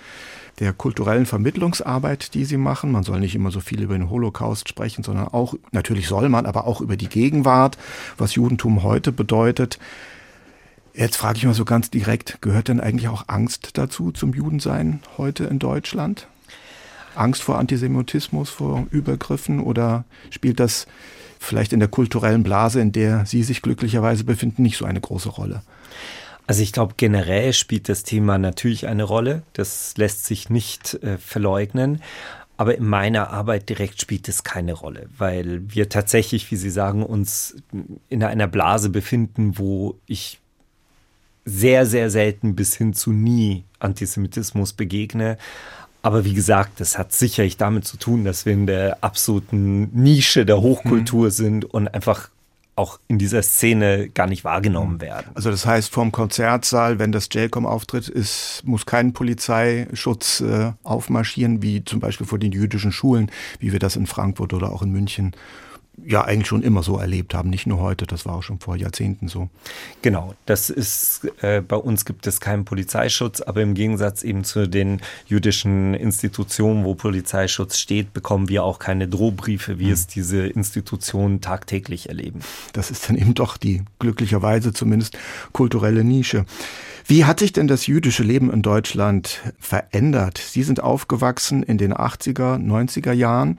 der kulturellen Vermittlungsarbeit, die sie machen. Man soll nicht immer so viel über den Holocaust sprechen, sondern auch, natürlich soll man, aber auch über die Gegenwart, was Judentum heute bedeutet. Jetzt frage ich mal so ganz direkt, gehört denn eigentlich auch Angst dazu zum Judensein heute in Deutschland? Angst vor Antisemitismus, vor Übergriffen oder spielt das vielleicht in der kulturellen Blase, in der Sie sich glücklicherweise befinden, nicht so eine große Rolle? Also ich glaube, generell spielt das Thema natürlich eine Rolle. Das lässt sich nicht äh, verleugnen. Aber in meiner Arbeit direkt spielt es keine Rolle, weil wir tatsächlich, wie Sie sagen, uns in einer Blase befinden, wo ich sehr, sehr selten bis hin zu nie Antisemitismus begegne. Aber wie gesagt, das hat sicherlich damit zu tun, dass wir in der absoluten Nische der Hochkultur mhm. sind und einfach auch in dieser Szene gar nicht wahrgenommen mhm. werden. Also das heißt, vorm Konzertsaal, wenn das J-Com auftritt, ist, muss kein Polizeischutz äh, aufmarschieren, wie zum Beispiel vor den jüdischen Schulen, wie wir das in Frankfurt oder auch in München ja eigentlich schon immer so erlebt haben, nicht nur heute, das war auch schon vor Jahrzehnten so. Genau, das ist, äh, bei uns gibt es keinen Polizeischutz, aber im Gegensatz eben zu den jüdischen Institutionen, wo Polizeischutz steht, bekommen wir auch keine Drohbriefe, wie mhm. es diese Institutionen tagtäglich erleben. Das ist dann eben doch die glücklicherweise zumindest kulturelle Nische. Wie hat sich denn das jüdische Leben in Deutschland verändert? Sie sind aufgewachsen in den 80er, 90er Jahren.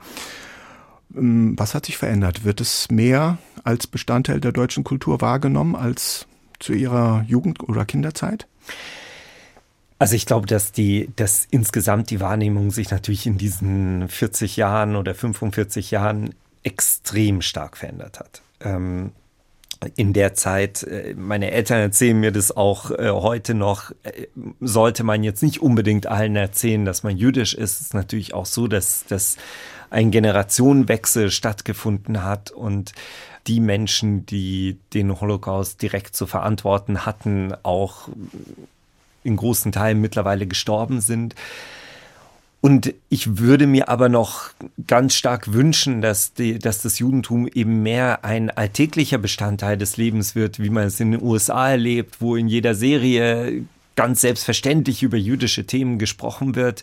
Ähm, was hat sich verändert? Wird es mehr als Bestandteil der deutschen Kultur wahrgenommen als zu Ihrer Jugend- oder Kinderzeit? Also ich glaube, dass die, dass insgesamt die Wahrnehmung sich natürlich in diesen 40 Jahren oder 45 Jahren extrem stark verändert hat. Ähm, in der Zeit, äh, meine Eltern erzählen mir das auch äh, heute noch, äh, sollte man jetzt nicht unbedingt allen erzählen, dass man jüdisch ist. Es ist natürlich auch so, dass, dass ein Generationenwechsel stattgefunden hat und die Menschen, die den Holocaust direkt zu verantworten hatten, auch in großen Teilen mittlerweile gestorben sind. Und ich würde mir aber noch ganz stark wünschen, dass, die, dass das Judentum eben mehr ein alltäglicher Bestandteil des Lebens wird, wie man es in den USA erlebt, wo in jeder Serie ganz selbstverständlich über jüdische Themen gesprochen wird.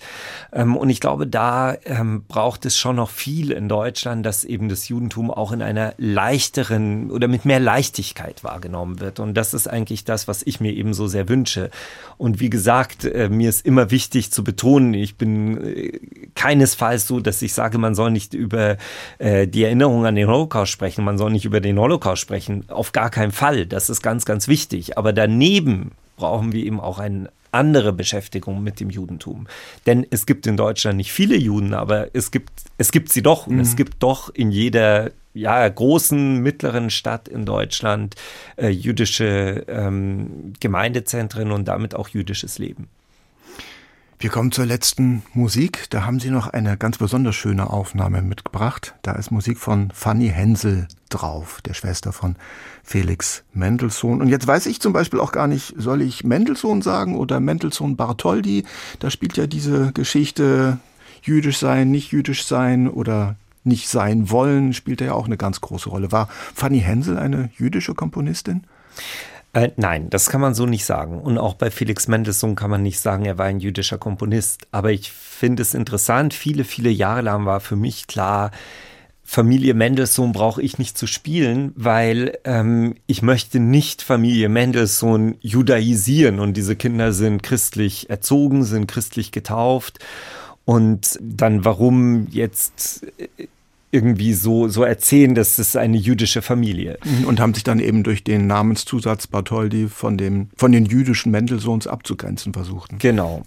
Ähm, und ich glaube, da ähm, braucht es schon noch viel in Deutschland, dass eben das Judentum auch in einer leichteren oder mit mehr Leichtigkeit wahrgenommen wird. Und das ist eigentlich das, was ich mir eben so sehr wünsche. Und wie gesagt, äh, mir ist immer wichtig zu betonen, ich bin äh, keinesfalls so, dass ich sage, man soll nicht über äh, die Erinnerung an den Holocaust sprechen, man soll nicht über den Holocaust sprechen. Auf gar keinen Fall. Das ist ganz, ganz wichtig. Aber daneben brauchen wir eben auch eine andere Beschäftigung mit dem Judentum. Denn es gibt in Deutschland nicht viele Juden, aber es gibt, es gibt sie doch. Und mhm. es gibt doch in jeder ja, großen, mittleren Stadt in Deutschland äh, jüdische ähm, Gemeindezentren und damit auch jüdisches Leben. Wir kommen zur letzten Musik. Da haben Sie noch eine ganz besonders schöne Aufnahme mitgebracht. Da ist Musik von Fanny Hensel drauf, der Schwester von Felix Mendelssohn. Und jetzt weiß ich zum Beispiel auch gar nicht, soll ich Mendelssohn sagen oder Mendelssohn Bartholdy? Da spielt ja diese Geschichte jüdisch sein, nicht jüdisch sein oder nicht sein wollen, spielt ja auch eine ganz große Rolle. War Fanny Hensel eine jüdische Komponistin? Äh, nein, das kann man so nicht sagen. Und auch bei Felix Mendelssohn kann man nicht sagen, er war ein jüdischer Komponist. Aber ich finde es interessant, viele, viele Jahre lang war für mich klar, Familie Mendelssohn brauche ich nicht zu spielen, weil ähm, ich möchte nicht Familie Mendelssohn judaisieren und diese Kinder sind christlich erzogen, sind christlich getauft und dann warum jetzt äh, irgendwie so, so erzählen, dass es eine jüdische Familie. Mhm, und haben sich dann eben durch den Namenszusatz Bartholdy von, dem, von den jüdischen Mendelssohns abzugrenzen versucht. Genau.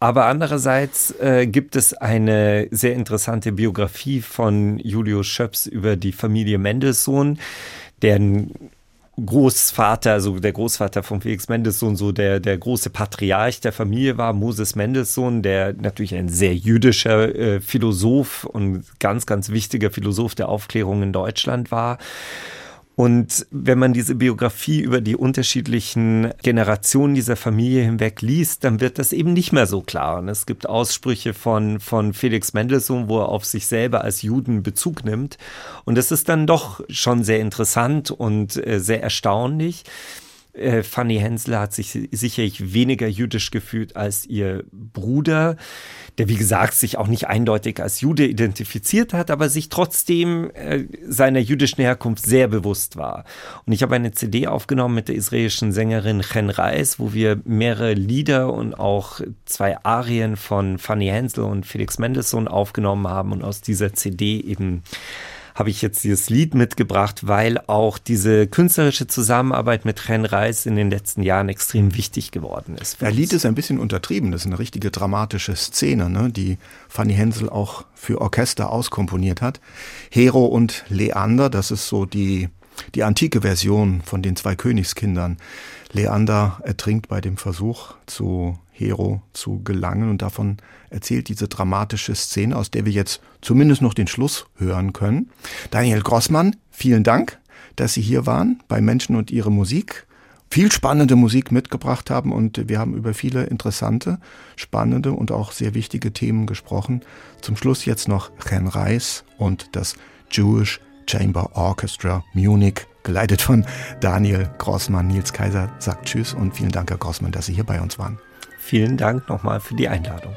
Aber andererseits äh, gibt es eine sehr interessante Biografie von Julius Schöps über die Familie Mendelssohn, deren Großvater, also der Großvater von Felix Mendelssohn, so der, der große Patriarch der Familie war, Moses Mendelssohn, der natürlich ein sehr jüdischer äh, Philosoph und ganz, ganz wichtiger Philosoph der Aufklärung in Deutschland war. Und wenn man diese Biografie über die unterschiedlichen Generationen dieser Familie hinweg liest, dann wird das eben nicht mehr so klar. Und es gibt Aussprüche von, von Felix Mendelssohn, wo er auf sich selber als Juden Bezug nimmt. Und das ist dann doch schon sehr interessant und äh, sehr erstaunlich. Äh, Fanny Hensel hat sich sicherlich weniger jüdisch gefühlt als ihr Bruder, der wie gesagt sich auch nicht eindeutig als Jude identifiziert hat, aber sich trotzdem äh, seiner jüdischen Herkunft sehr bewusst war. Und ich habe eine CD aufgenommen mit der israelischen Sängerin Chen Reis, wo wir mehrere Lieder und auch zwei Arien von Fanny Hensel und Felix Mendelssohn aufgenommen haben und aus dieser CD eben habe ich jetzt dieses Lied mitgebracht, weil auch diese künstlerische Zusammenarbeit mit Ren Reis in den letzten Jahren extrem wichtig geworden ist. Das Lied ist ein bisschen untertrieben. Das ist eine richtige dramatische Szene, ne, die Fanny Hensel auch für Orchester auskomponiert hat. Hero und Leander, das ist so die, die antike Version von den zwei Königskindern. Leander ertrinkt bei dem Versuch, zu Hero zu gelangen und davon erzählt diese dramatische Szene, aus der wir jetzt zumindest noch den Schluss hören können. Daniel Grossmann, vielen Dank, dass Sie hier waren bei Menschen und ihre Musik. Viel spannende Musik mitgebracht haben und wir haben über viele interessante, spannende und auch sehr wichtige Themen gesprochen. Zum Schluss jetzt noch Chen Reis und das Jewish Chamber Orchestra Munich, geleitet von Daniel Grossmann. Nils Kaiser sagt Tschüss und vielen Dank, Herr Grossmann, dass Sie hier bei uns waren. Vielen Dank nochmal für die Einladung.